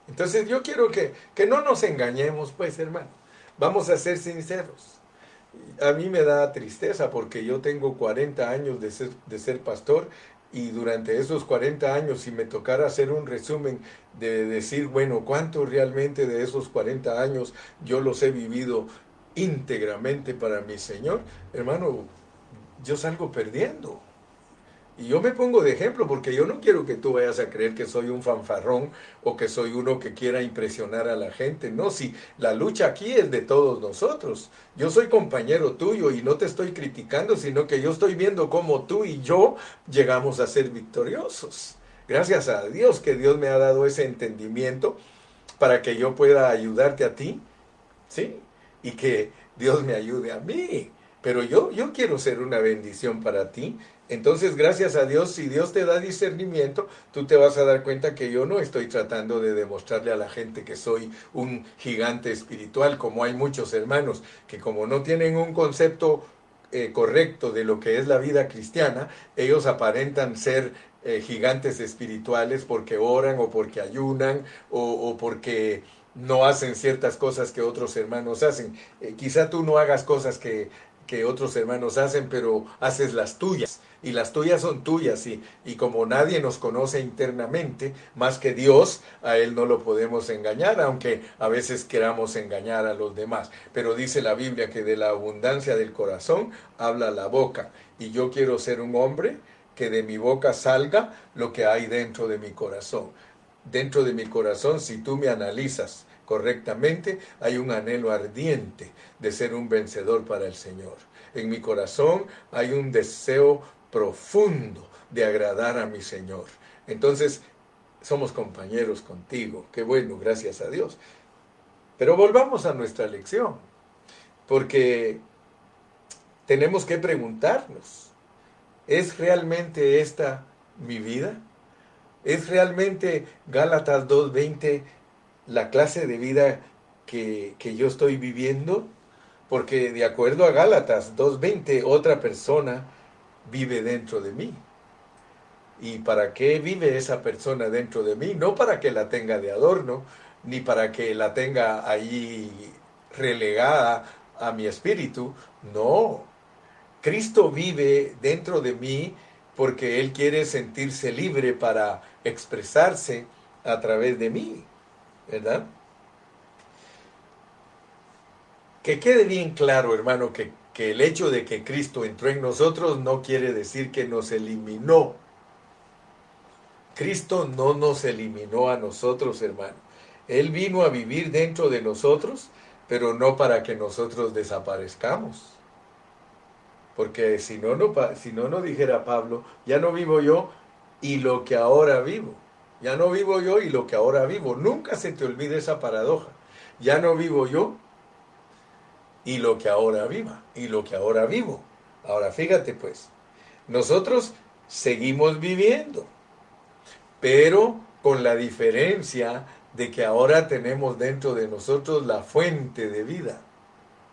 Entonces yo quiero que, que no nos engañemos pues hermano, vamos a ser sinceros. A mí me da tristeza porque yo tengo 40 años de ser, de ser pastor y durante esos 40 años, si me tocara hacer un resumen de decir, bueno, cuánto realmente de esos 40 años yo los he vivido íntegramente para mi Señor, hermano, yo salgo perdiendo. Y yo me pongo de ejemplo porque yo no quiero que tú vayas a creer que soy un fanfarrón o que soy uno que quiera impresionar a la gente. No, si la lucha aquí es de todos nosotros. Yo soy compañero tuyo y no te estoy criticando, sino que yo estoy viendo cómo tú y yo llegamos a ser victoriosos. Gracias a Dios que Dios me ha dado ese entendimiento para que yo pueda ayudarte a ti, ¿sí? Y que Dios me ayude a mí. Pero yo, yo quiero ser una bendición para ti entonces, gracias a Dios, si Dios te da discernimiento, tú te vas a dar cuenta que yo no estoy tratando de demostrarle a la gente que soy un gigante espiritual, como hay muchos hermanos que como no tienen un concepto eh, correcto de lo que es la vida cristiana, ellos aparentan ser eh, gigantes espirituales porque oran o porque ayunan o, porque no hacen ciertas cosas que otros hermanos hacen. Eh, quizá tú no hagas cosas que que otros hermanos hacen, pero haces las tuyas. Y las tuyas son tuyas. Y, y como nadie nos conoce internamente, más que Dios, a Él no lo podemos engañar, aunque a veces queramos engañar a los demás. Pero dice la Biblia que de la abundancia del corazón habla la boca. Y yo quiero ser un hombre que de mi boca salga lo que hay dentro de mi corazón. Dentro de mi corazón, si tú me analizas correctamente, hay un anhelo ardiente de ser un vencedor para el Señor. En mi corazón hay un deseo profundo de agradar a mi Señor. Entonces, somos compañeros contigo. Qué bueno, gracias a Dios. Pero volvamos a nuestra lección, porque tenemos que preguntarnos, ¿es realmente esta mi vida? ¿Es realmente Gálatas 2.20 la clase de vida que, que yo estoy viviendo? Porque de acuerdo a Gálatas 2.20, otra persona vive dentro de mí. ¿Y para qué vive esa persona dentro de mí? No para que la tenga de adorno, ni para que la tenga ahí relegada a mi espíritu. No. Cristo vive dentro de mí porque Él quiere sentirse libre para expresarse a través de mí. ¿Verdad? Que quede bien claro, hermano, que, que el hecho de que Cristo entró en nosotros no quiere decir que nos eliminó. Cristo no nos eliminó a nosotros, hermano. Él vino a vivir dentro de nosotros, pero no para que nosotros desaparezcamos. Porque si no, no, si no, no dijera Pablo, ya no vivo yo y lo que ahora vivo. Ya no vivo yo y lo que ahora vivo. Nunca se te olvide esa paradoja. Ya no vivo yo y lo que ahora viva, y lo que ahora vivo. Ahora fíjate pues, nosotros seguimos viviendo, pero con la diferencia de que ahora tenemos dentro de nosotros la fuente de vida.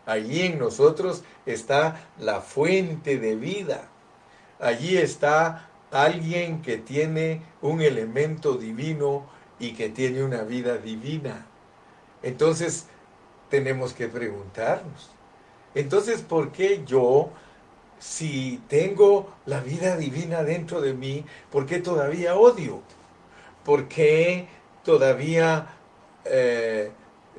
Allí en nosotros está la fuente de vida. Allí está alguien que tiene un elemento divino y que tiene una vida divina. Entonces, tenemos que preguntarnos. Entonces, ¿por qué yo, si tengo la vida divina dentro de mí, por qué todavía odio? ¿Por qué todavía eh,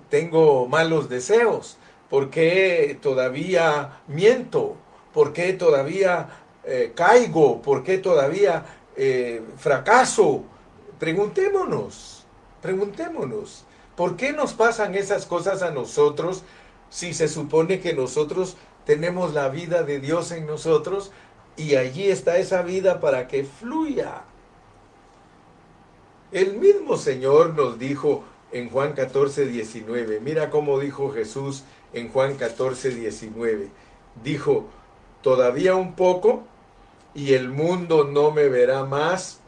tengo malos deseos? ¿Por qué todavía miento? ¿Por qué todavía eh, caigo? ¿Por qué todavía eh, fracaso? Preguntémonos, preguntémonos. ¿Por qué nos pasan esas cosas a nosotros si se supone que nosotros tenemos la vida de Dios en nosotros y allí está esa vida para que fluya? El mismo Señor nos dijo en Juan 14, 19, mira cómo dijo Jesús en Juan 14, 19, dijo, todavía un poco y el mundo no me verá más,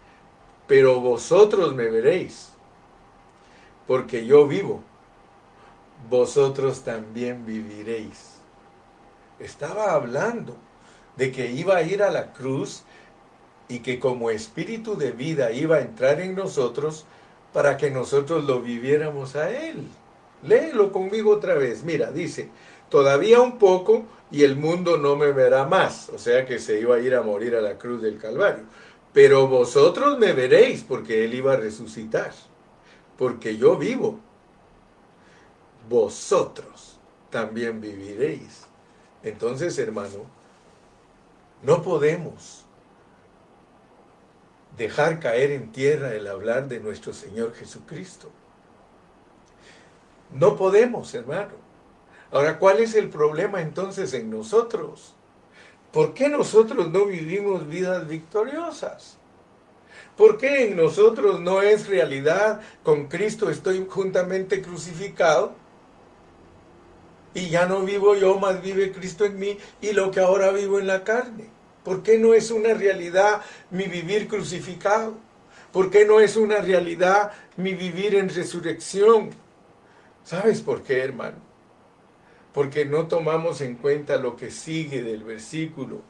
pero vosotros me veréis porque yo vivo, vosotros también viviréis. Estaba hablando de que iba a ir a la cruz y que como espíritu de vida iba a entrar en nosotros para que nosotros lo viviéramos a Él. Léelo conmigo otra vez. Mira, dice, todavía un poco y el mundo no me verá más. O sea que se iba a ir a morir a la cruz del Calvario. Pero vosotros me veréis porque Él iba a resucitar porque yo vivo, vosotros también viviréis. Entonces, hermano, no podemos dejar caer en tierra el hablar de nuestro Señor Jesucristo. No podemos, hermano. Ahora, ¿cuál es el problema entonces en nosotros? ¿Por qué nosotros no vivimos vidas victoriosas? ¿Por qué en nosotros no es realidad? Con Cristo estoy juntamente crucificado. Y ya no vivo yo, más vive Cristo en mí y lo que ahora vivo en la carne. ¿Por qué no es una realidad mi vivir crucificado? ¿Por qué no es una realidad mi vivir en resurrección? ¿Sabes por qué, hermano? Porque no tomamos en cuenta lo que sigue del versículo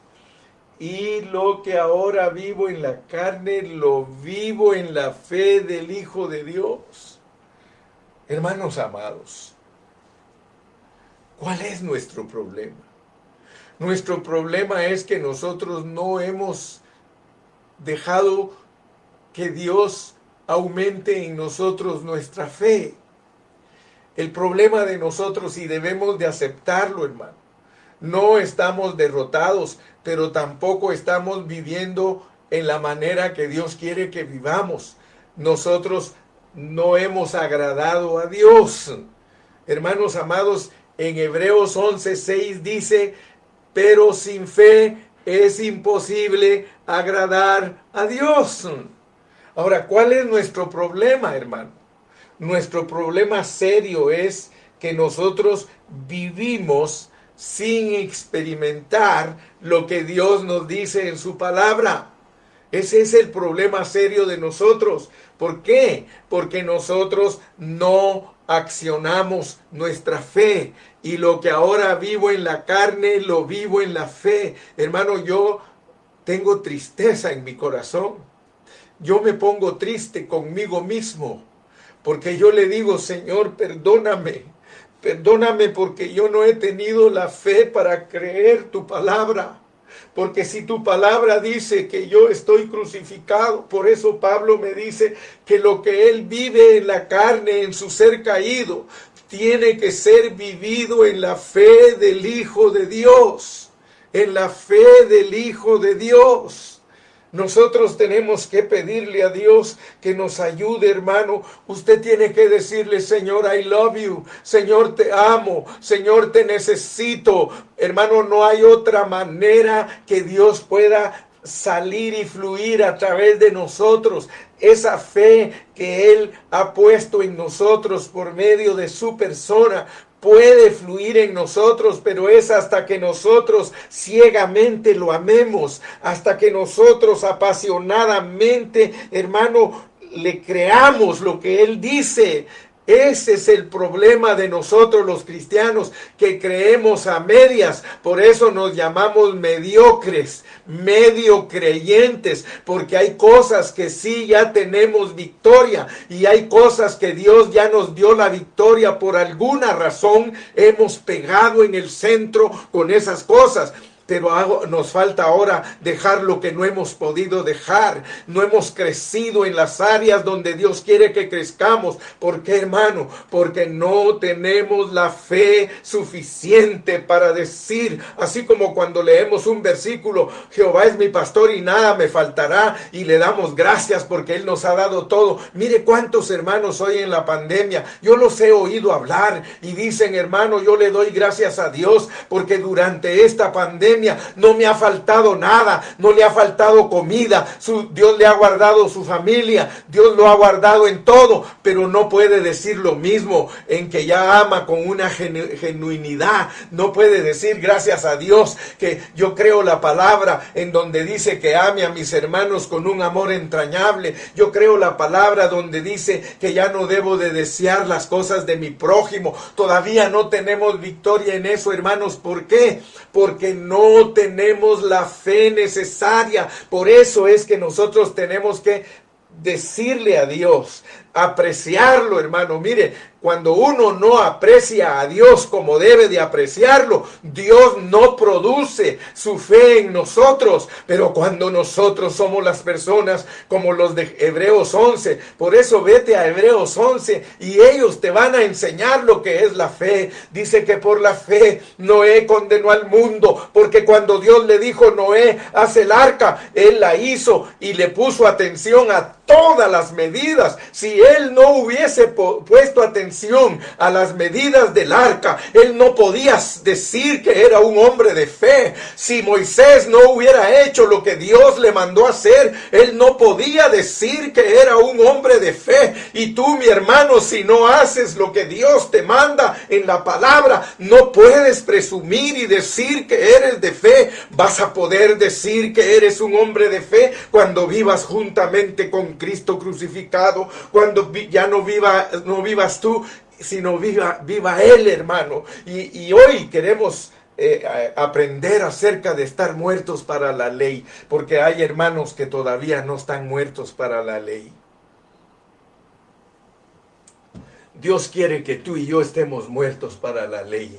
y lo que ahora vivo en la carne, lo vivo en la fe del Hijo de Dios. Hermanos amados, ¿cuál es nuestro problema? Nuestro problema es que nosotros no hemos dejado que Dios aumente en nosotros nuestra fe. El problema de nosotros, y debemos de aceptarlo, hermano, no estamos derrotados, pero tampoco estamos viviendo en la manera que Dios quiere que vivamos. Nosotros no hemos agradado a Dios. Hermanos amados, en Hebreos 11:6 dice, pero sin fe es imposible agradar a Dios. Ahora, ¿cuál es nuestro problema, hermano? Nuestro problema serio es que nosotros vivimos sin experimentar lo que Dios nos dice en su palabra. Ese es el problema serio de nosotros. ¿Por qué? Porque nosotros no accionamos nuestra fe y lo que ahora vivo en la carne, lo vivo en la fe. Hermano, yo tengo tristeza en mi corazón. Yo me pongo triste conmigo mismo porque yo le digo, Señor, perdóname. Perdóname porque yo no he tenido la fe para creer tu palabra. Porque si tu palabra dice que yo estoy crucificado, por eso Pablo me dice que lo que él vive en la carne, en su ser caído, tiene que ser vivido en la fe del Hijo de Dios, en la fe del Hijo de Dios. Nosotros tenemos que pedirle a Dios que nos ayude, hermano. Usted tiene que decirle, Señor, I love you. Señor, te amo. Señor, te necesito. Hermano, no hay otra manera que Dios pueda salir y fluir a través de nosotros. Esa fe que Él ha puesto en nosotros por medio de su persona puede fluir en nosotros, pero es hasta que nosotros ciegamente lo amemos, hasta que nosotros apasionadamente, hermano, le creamos lo que Él dice. Ese es el problema de nosotros los cristianos, que creemos a medias. Por eso nos llamamos mediocres, medio creyentes, porque hay cosas que sí ya tenemos victoria y hay cosas que Dios ya nos dio la victoria. Por alguna razón hemos pegado en el centro con esas cosas pero nos falta ahora dejar lo que no hemos podido dejar. No hemos crecido en las áreas donde Dios quiere que crezcamos. ¿Por qué, hermano? Porque no tenemos la fe suficiente para decir, así como cuando leemos un versículo, Jehová es mi pastor y nada me faltará y le damos gracias porque Él nos ha dado todo. Mire cuántos hermanos hoy en la pandemia, yo los he oído hablar y dicen, hermano, yo le doy gracias a Dios porque durante esta pandemia no me ha faltado nada, no le ha faltado comida, su, Dios le ha guardado su familia, Dios lo ha guardado en todo, pero no puede decir lo mismo en que ya ama con una genuinidad, no puede decir gracias a Dios que yo creo la palabra en donde dice que ame a mis hermanos con un amor entrañable, yo creo la palabra donde dice que ya no debo de desear las cosas de mi prójimo, todavía no tenemos victoria en eso hermanos, ¿por qué? Porque no tenemos la fe necesaria. Por eso es que nosotros tenemos que decirle a Dios, apreciarlo, hermano. Mire, cuando uno no aprecia a Dios como debe de apreciarlo, Dios no produce su fe en nosotros. Pero cuando nosotros somos las personas como los de Hebreos 11, por eso vete a Hebreos 11 y ellos te van a enseñar lo que es la fe. Dice que por la fe Noé condenó al mundo, porque cuando Dios le dijo, Noé, haz el arca, él la hizo y le puso atención a todas las medidas. Si él no hubiese puesto atención a las medidas del arca, él no podía decir que era un hombre de fe. Si Moisés no hubiera hecho lo que Dios le mandó hacer, él no podía decir que era un hombre de fe. Y tú, mi hermano, si no haces lo que Dios te manda en la palabra, no puedes presumir y decir que eres de fe. Vas a poder decir que eres un hombre de fe cuando vivas juntamente con Cristo crucificado, ya no, viva, no vivas tú, sino viva, viva Él, hermano. Y, hoy queremos eh, aprender acerca de estar muertos para la ley, porque hay hermanos que todavía no están muertos para la ley. Dios quiere que tú y yo estemos muertos para la ley.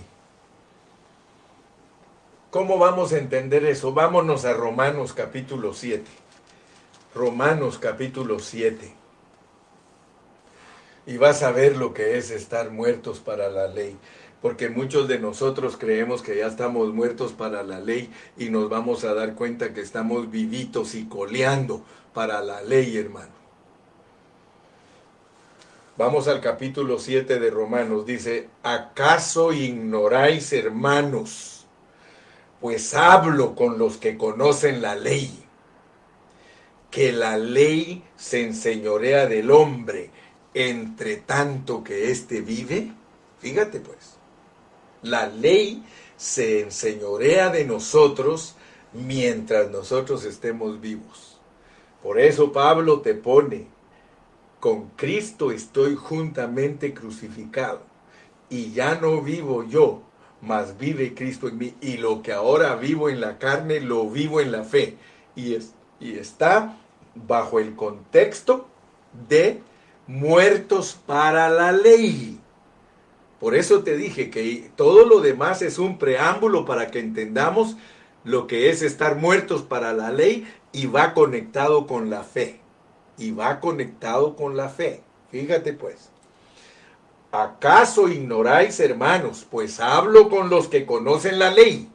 ¿Cómo vamos a entender eso? Vámonos a Romanos capítulo 7. Romanos capítulo 7. Y vas a ver lo que es estar muertos para la ley. Porque muchos de nosotros creemos que ya estamos muertos para la ley y nos vamos a dar cuenta que estamos vivitos y coleando para la ley, hermano. Vamos al capítulo 7 de Romanos. Dice, ¿acaso ignoráis, hermanos? pues hablo con los que conocen la ley, que la ley se enseñorea del hombre entre tanto que éste vive. Fíjate pues, la ley se enseñorea de nosotros mientras nosotros estemos vivos. Por eso Pablo te pone, con Cristo estoy juntamente crucificado, y ya no vivo yo, mas vive Cristo en mí. Y lo que ahora vivo en la carne, lo vivo en la fe. Y, es, y está bajo el contexto de muertos para la ley. Por eso te dije que todo lo demás es un preámbulo para que entendamos lo que es estar muertos para la ley y va conectado con la fe. Y va conectado con la fe. Fíjate pues. ¿Acaso ignoráis, hermanos? Pues hablo con los que conocen la ley,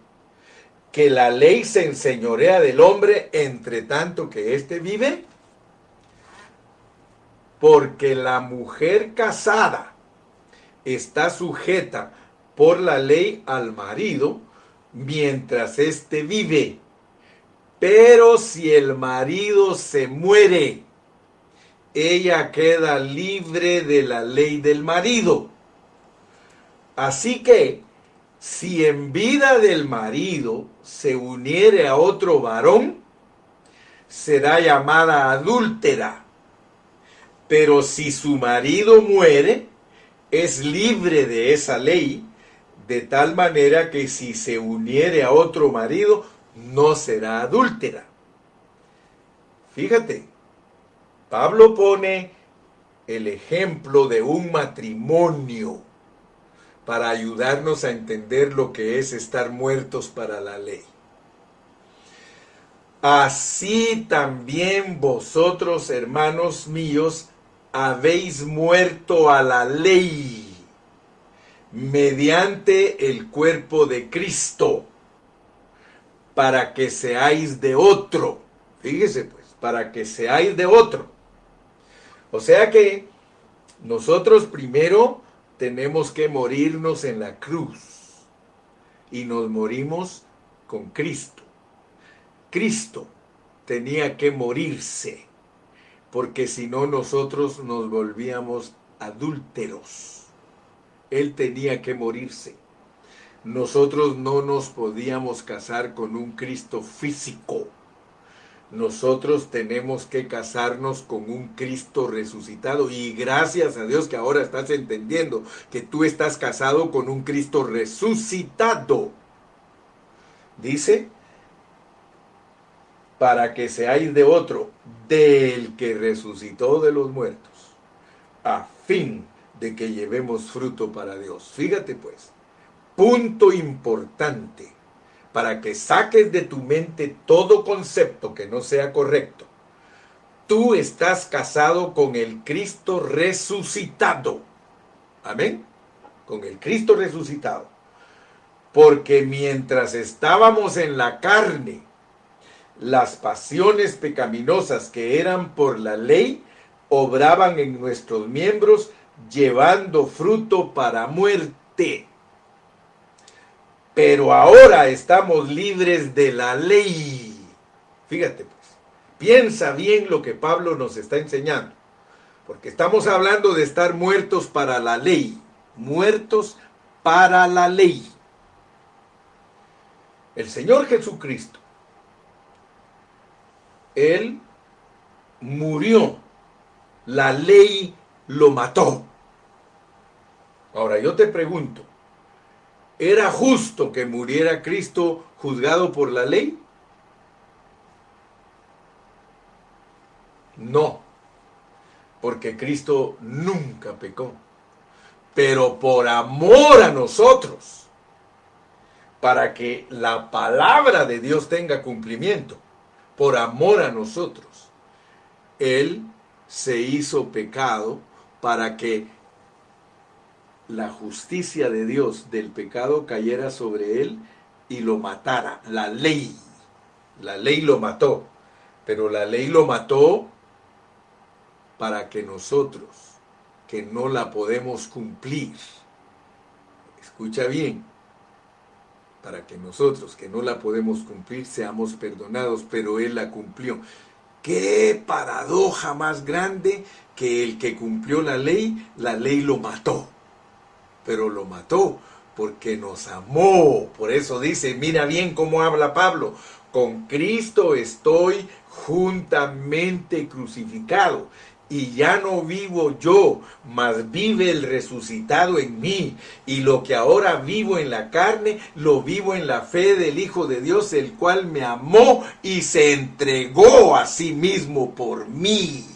que la ley se enseñorea del hombre entre tanto que éste vive. Porque la mujer casada está sujeta por la ley al marido mientras éste vive. Pero si el marido se muere, ella queda libre de la ley del marido. Así que, si en vida del marido se uniere a otro varón, será llamada adúltera. Pero si su marido muere, es libre de esa ley, de tal manera que si se uniere a otro marido, no será adúltera. Fíjate, Pablo pone el ejemplo de un matrimonio para ayudarnos a entender lo que es estar muertos para la ley. Así también vosotros, hermanos míos, habéis muerto a la ley mediante el cuerpo de Cristo, para que seáis de otro. Fíjese pues, para que seáis de otro o sea que nosotros primero tenemos que morirnos en la cruz y nos morimos con Cristo. Cristo tenía que morirse porque si no nosotros nos volvíamos adúlteros. Él tenía que morirse. Nosotros no nos podíamos casar con un Cristo físico nosotros tenemos que casarnos con un Cristo resucitado. Y gracias a Dios que ahora estás entendiendo que tú estás casado con un Cristo resucitado. Dice, para que seáis de otro, del que resucitó de los muertos, a fin de que llevemos fruto para Dios. Fíjate pues, punto importante para que saques de tu mente todo concepto que no sea correcto. Tú estás casado con el Cristo resucitado. Amén. Con el Cristo resucitado. Porque mientras estábamos en la carne, las pasiones pecaminosas que eran por la ley obraban en nuestros miembros llevando fruto para muerte pero ahora estamos libres de la ley. Fíjate pues, piensa bien lo que Pablo nos está enseñando, porque estamos hablando de estar muertos para la ley, muertos para la ley. El Señor Jesucristo, Él murió, la ley lo mató. Ahora yo te pregunto, ¿Era justo que muriera Cristo juzgado por la ley? No, porque Cristo nunca pecó. Pero por amor a nosotros, para que la palabra de Dios tenga cumplimiento, por amor a nosotros. Él se hizo pecado para que la justicia de Dios del pecado cayera sobre él y lo matara. La ley, la ley lo mató, pero la ley lo mató para que nosotros, que no la podemos cumplir, escucha bien, para que nosotros, que no la podemos cumplir, seamos perdonados, pero Él la cumplió. Qué paradoja más grande que el que cumplió la ley, la ley lo mató pero lo mató porque nos amó. Por eso dice, mira bien cómo habla Pablo, con Cristo estoy juntamente crucificado. Y ya no vivo yo, mas vive el resucitado en mí. Y lo que ahora vivo en la carne, lo vivo en la fe del Hijo de Dios, el cual me amó y se entregó a sí mismo por mí.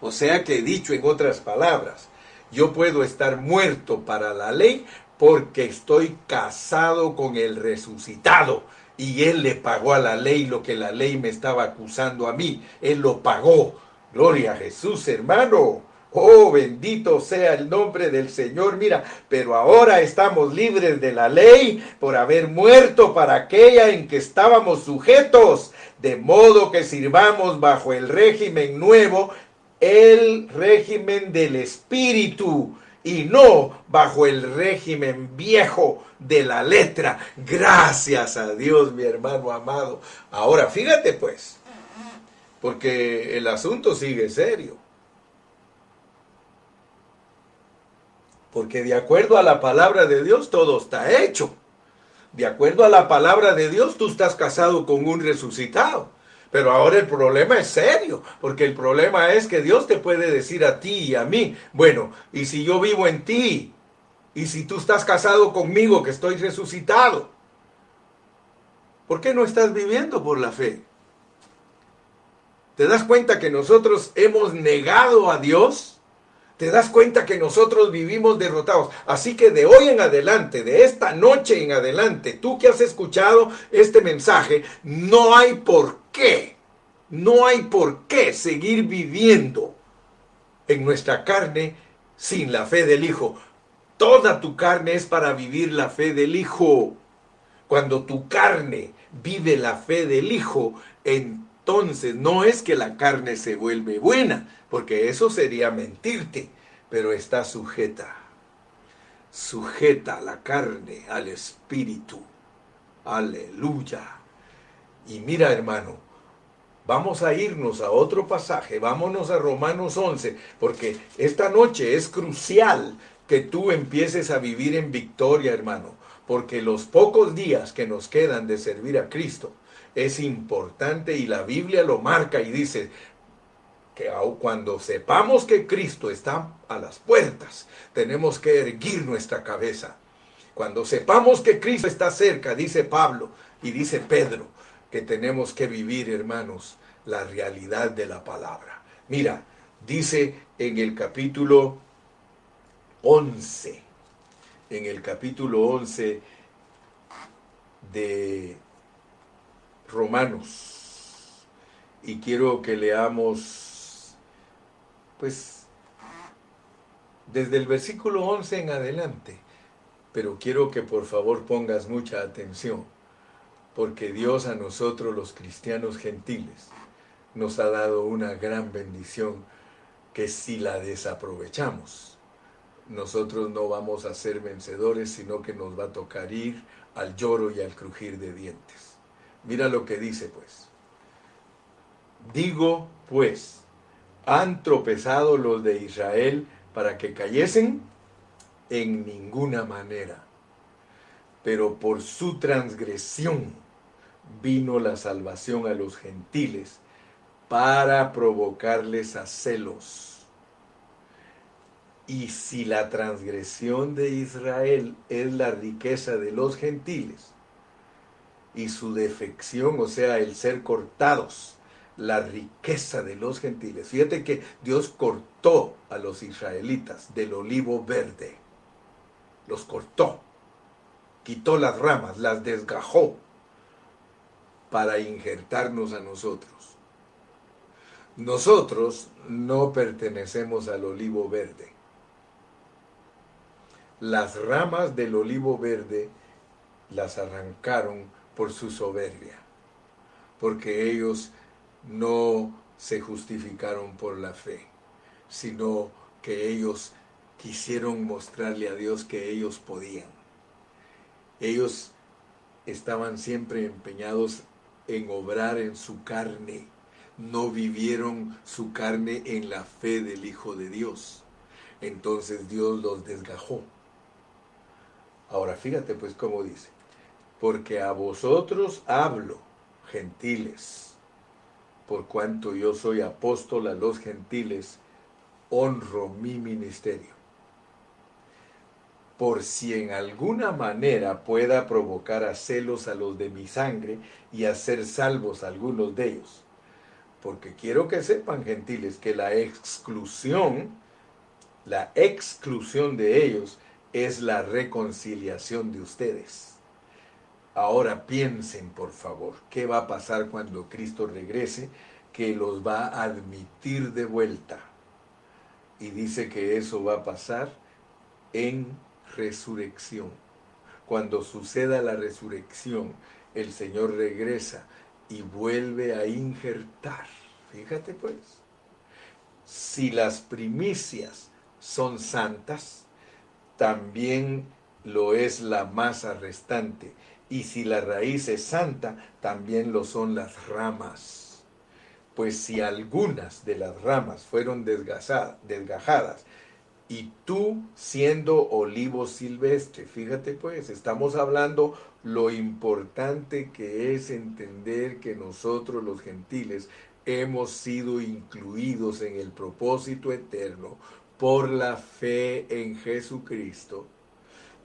O sea que dicho en otras palabras, yo puedo estar muerto para la ley porque estoy casado con el resucitado. Y Él le pagó a la ley lo que la ley me estaba acusando a mí. Él lo pagó. Gloria a Jesús, hermano. Oh, bendito sea el nombre del Señor. Mira, pero ahora estamos libres de la ley por haber muerto para aquella en que estábamos sujetos, de modo que sirvamos bajo el régimen nuevo el régimen del espíritu y no bajo el régimen viejo de la letra. Gracias a Dios, mi hermano amado. Ahora, fíjate pues, porque el asunto sigue serio. Porque de acuerdo a la palabra de Dios todo está hecho. De acuerdo a la palabra de Dios tú estás casado con un resucitado. Pero ahora el problema es serio, porque el problema es que Dios te puede decir a ti y a mí, bueno, y si yo vivo en ti, y si tú estás casado conmigo, que estoy resucitado, ¿por qué no estás viviendo por la fe? ¿Te das cuenta que nosotros hemos negado a Dios? te das cuenta que nosotros vivimos derrotados. Así que de hoy en adelante, de esta noche en adelante, tú que has escuchado este mensaje, no hay por qué, no hay por qué seguir viviendo en nuestra carne sin la fe del Hijo. Toda tu carne es para vivir la fe del Hijo. Cuando tu carne vive la fe del Hijo, entonces no es que la carne se vuelve buena, porque eso sería mentirte, pero está sujeta, sujeta la carne al espíritu. Aleluya. Y mira hermano, vamos a irnos a otro pasaje, vámonos a Romanos 11, porque esta noche es crucial que tú empieces a vivir en victoria hermano, porque los pocos días que nos quedan de servir a Cristo, es importante y la Biblia lo marca y dice, que cuando sepamos que Cristo está a las puertas, tenemos que erguir nuestra cabeza. Cuando sepamos que Cristo está cerca, dice Pablo y dice Pedro, que tenemos que vivir, hermanos, la realidad de la palabra. Mira, dice en el capítulo 11, en el capítulo 11 de Romanos, y quiero que leamos pues desde el versículo 11 en adelante. Pero quiero que por favor pongas mucha atención, porque Dios a nosotros los cristianos gentiles nos ha dado una gran bendición que si la desaprovechamos, nosotros no vamos a ser vencedores, sino que nos va a tocar ir al lloro y al crujir de dientes. Mira lo que dice pues. Digo pues, ¿Han tropezado los de Israel para que cayesen? En ninguna manera. Pero por su transgresión vino la salvación a los gentiles para provocarles a celos. Y si la transgresión de Israel es la riqueza de los gentiles y su defección, o sea, el ser cortados, la riqueza de los gentiles. Fíjate que Dios cortó a los israelitas del olivo verde. Los cortó. quitó las ramas, las desgajó para injertarnos a nosotros. Nosotros no pertenecemos al olivo verde. Las ramas del olivo verde las arrancaron por su soberbia, porque ellos no se justificaron por la fe, sino que ellos quisieron mostrarle a Dios que ellos podían. Ellos estaban siempre empeñados en obrar en su carne, no vivieron su carne en la fe del Hijo de Dios. Entonces Dios los desgajó. Ahora fíjate pues cómo dice, porque a vosotros hablo, gentiles, por cuanto yo soy apóstol a los gentiles, honro mi ministerio por si en alguna manera pueda provocar a celos a los de mi sangre y hacer salvos a algunos de ellos. Porque quiero que sepan, gentiles, que la exclusión, la exclusión de ellos es la reconciliación de ustedes. Ahora piensen, por favor, qué va a pasar cuando Cristo regrese, que los va a admitir de vuelta. Y dice que eso va a pasar en resurrección. Cuando suceda la resurrección, el Señor regresa y vuelve a injertar. Fíjate pues, si las primicias son santas, también lo es la masa restante. Y si la raíz es santa, también lo son las ramas. Pues si algunas de las ramas fueron desgajadas y tú siendo olivo silvestre. Fíjate pues, estamos hablando lo importante que es entender que nosotros los gentiles hemos sido incluidos en el propósito eterno por la fe en Jesucristo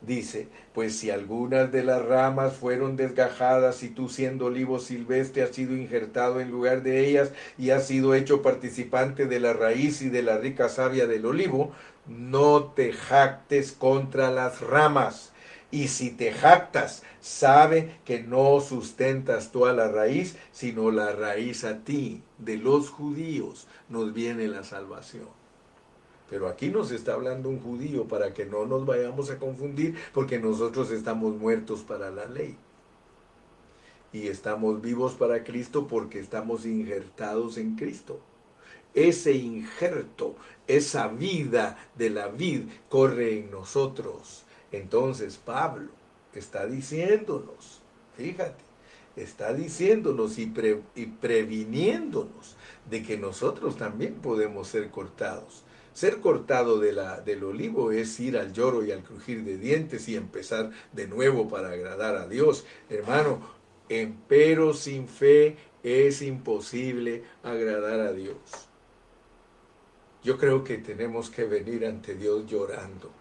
dice, pues si algunas de las ramas fueron desgajadas y tú siendo olivo silvestre has sido injertado en lugar de ellas y has sido hecho participante de la raíz y de la rica savia del olivo, no te jactes contra las ramas. Y si te jactas, sabe que no sustentas tú a la raíz, sino la raíz a ti. De los judíos nos viene la salvación. Pero aquí nos está hablando un judío para que no nos vayamos a confundir, porque nosotros estamos muertos para la ley. Y estamos vivos para Cristo porque estamos injertados en Cristo. Ese injerto, esa vida de la vid corre en nosotros. Entonces Pablo está diciéndonos, fíjate, está diciéndonos y, y previniéndonos de que nosotros también podemos ser cortados ser cortado de la, del olivo es ir al lloro y al crujir de dientes y empezar de nuevo para agradar a Dios. Hermano, pero sin fe es imposible agradar a Dios. Yo creo que tenemos que venir ante Dios llorando.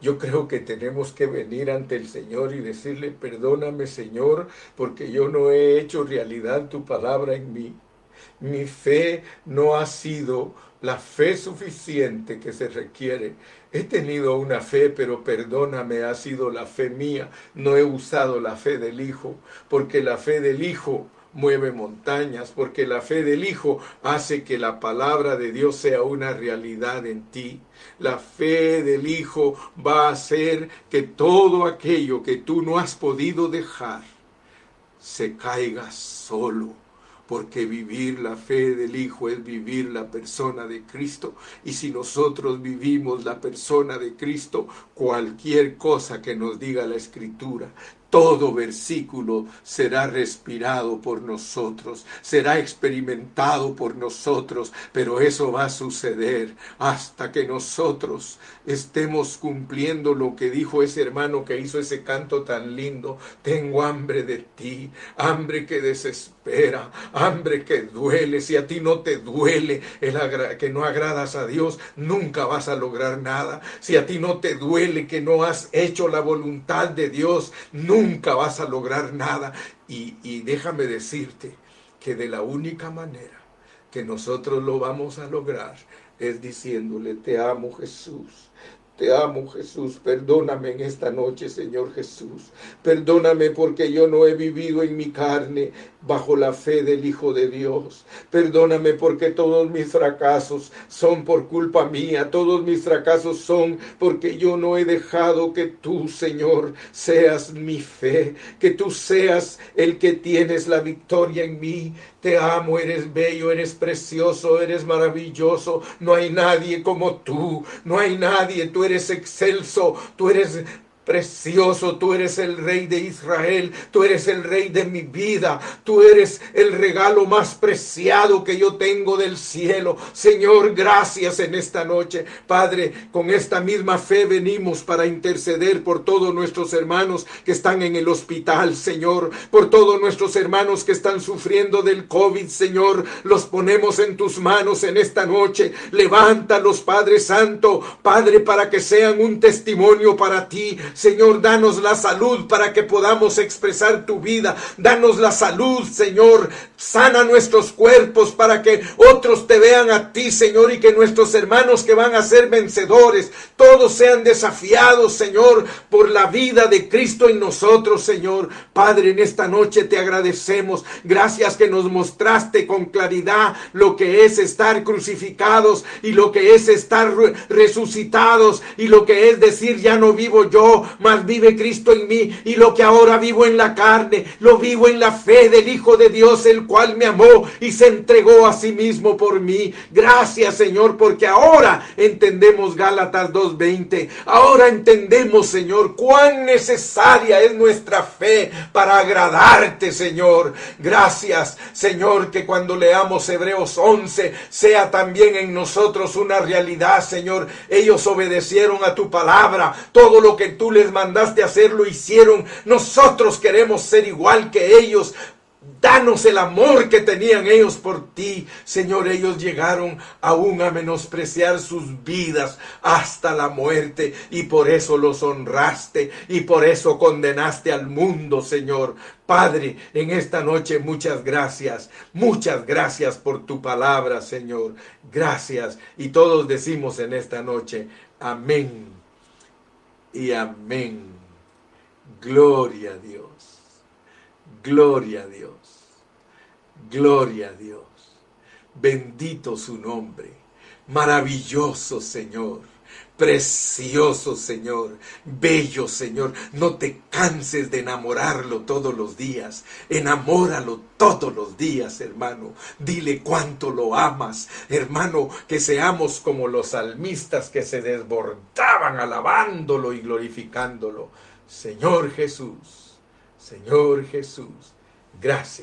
Yo creo que tenemos que venir ante el Señor y decirle, perdóname Señor, porque yo no he hecho realidad tu palabra en mí. Mi fe no ha sido la fe suficiente que se requiere. He tenido una fe, pero perdóname, ha sido la fe mía. No he usado la fe del Hijo, porque la fe del Hijo mueve montañas, porque la fe del Hijo hace que la palabra de Dios sea una realidad en ti. La fe del Hijo va a hacer que todo aquello que tú no has podido dejar se caiga solo porque vivir la fe del Hijo es vivir la persona de Cristo. Y si nosotros vivimos la persona de Cristo, cualquier cosa que nos diga la Escritura, todo versículo será respirado por nosotros, será experimentado por nosotros, pero eso va a suceder hasta que nosotros estemos cumpliendo lo que dijo ese hermano que hizo ese canto tan lindo. Tengo hambre de ti, hambre que desespera, hambre que duele. Si a ti no te duele el que no agradas a Dios, nunca vas a lograr nada. Si a ti no te duele que no has hecho la voluntad de Dios, nunca nunca vas a lograr nada. Y, déjame decirte que de la única manera que nosotros lo vamos a lograr es diciéndole, te amo Jesús, Te amo Jesús, perdóname en esta noche, Señor Jesús. Perdóname porque yo no he vivido en mi carne bajo la fe del Hijo de Dios. Perdóname porque todos mis fracasos son por culpa mía, todos mis fracasos son porque yo no he dejado que tú, Señor, seas mi fe, que tú seas el que tienes la victoria en mí. Te amo, eres bello, eres precioso, eres maravilloso. No hay nadie como tú, no hay nadie, tú eres excelso, tú eres Precioso, tú eres el rey de Israel, tú eres el rey de mi vida, tú eres el regalo más preciado que yo tengo del cielo. Señor, gracias en esta noche. Padre, con esta misma fe venimos para interceder por todos nuestros hermanos que están en el hospital, Señor, por todos nuestros hermanos que están sufriendo del COVID, Señor. Los ponemos en tus manos en esta noche. Levántalos, Padre Santo, Padre, para que sean un testimonio para ti Señor, danos la salud para que podamos expresar tu vida. Danos la salud, Señor. Sana nuestros cuerpos para que otros te vean a ti, Señor, y que nuestros hermanos que van a ser vencedores, todos sean desafiados, Señor, por la vida de Cristo en nosotros, Señor. Padre, en esta noche te agradecemos. Gracias que nos mostraste con claridad lo que es estar crucificados y lo que es estar resucitados y lo que es decir, ya no vivo yo, mas vive Cristo en mí y lo que ahora vivo en la carne, lo vivo en la fe del Hijo de Dios, el cual me amó y se entregó a sí mismo por mí. Gracias Señor, porque ahora entendemos Gálatas 2.20, ahora entendemos Señor cuán necesaria es nuestra fe para agradarte Señor. Gracias Señor, que cuando leamos Hebreos 11 sea también en nosotros una realidad Señor. Ellos obedecieron a tu palabra, todo lo que tú les mandaste hacerlo, hicieron. Nosotros queremos ser igual que ellos. Danos el amor que tenían ellos por ti. Señor, ellos llegaron aún a menospreciar sus vidas hasta la muerte y por eso los honraste y por eso condenaste al mundo, Señor. Padre, en esta noche muchas gracias, muchas gracias por tu palabra, Señor. Gracias. Y todos decimos en esta noche, amén y amén. Gloria a Dios. Gloria a Dios. Gloria a Dios. Bendito su nombre. Maravilloso Señor. Precioso Señor, bello Señor, no te canses de enamorarlo todos los días, enamóralo todos los días, hermano. Dile cuánto lo amas, hermano, que seamos como los salmistas que se desbordaban alabándolo y glorificándolo. Señor Jesús, Señor Jesús, gracias.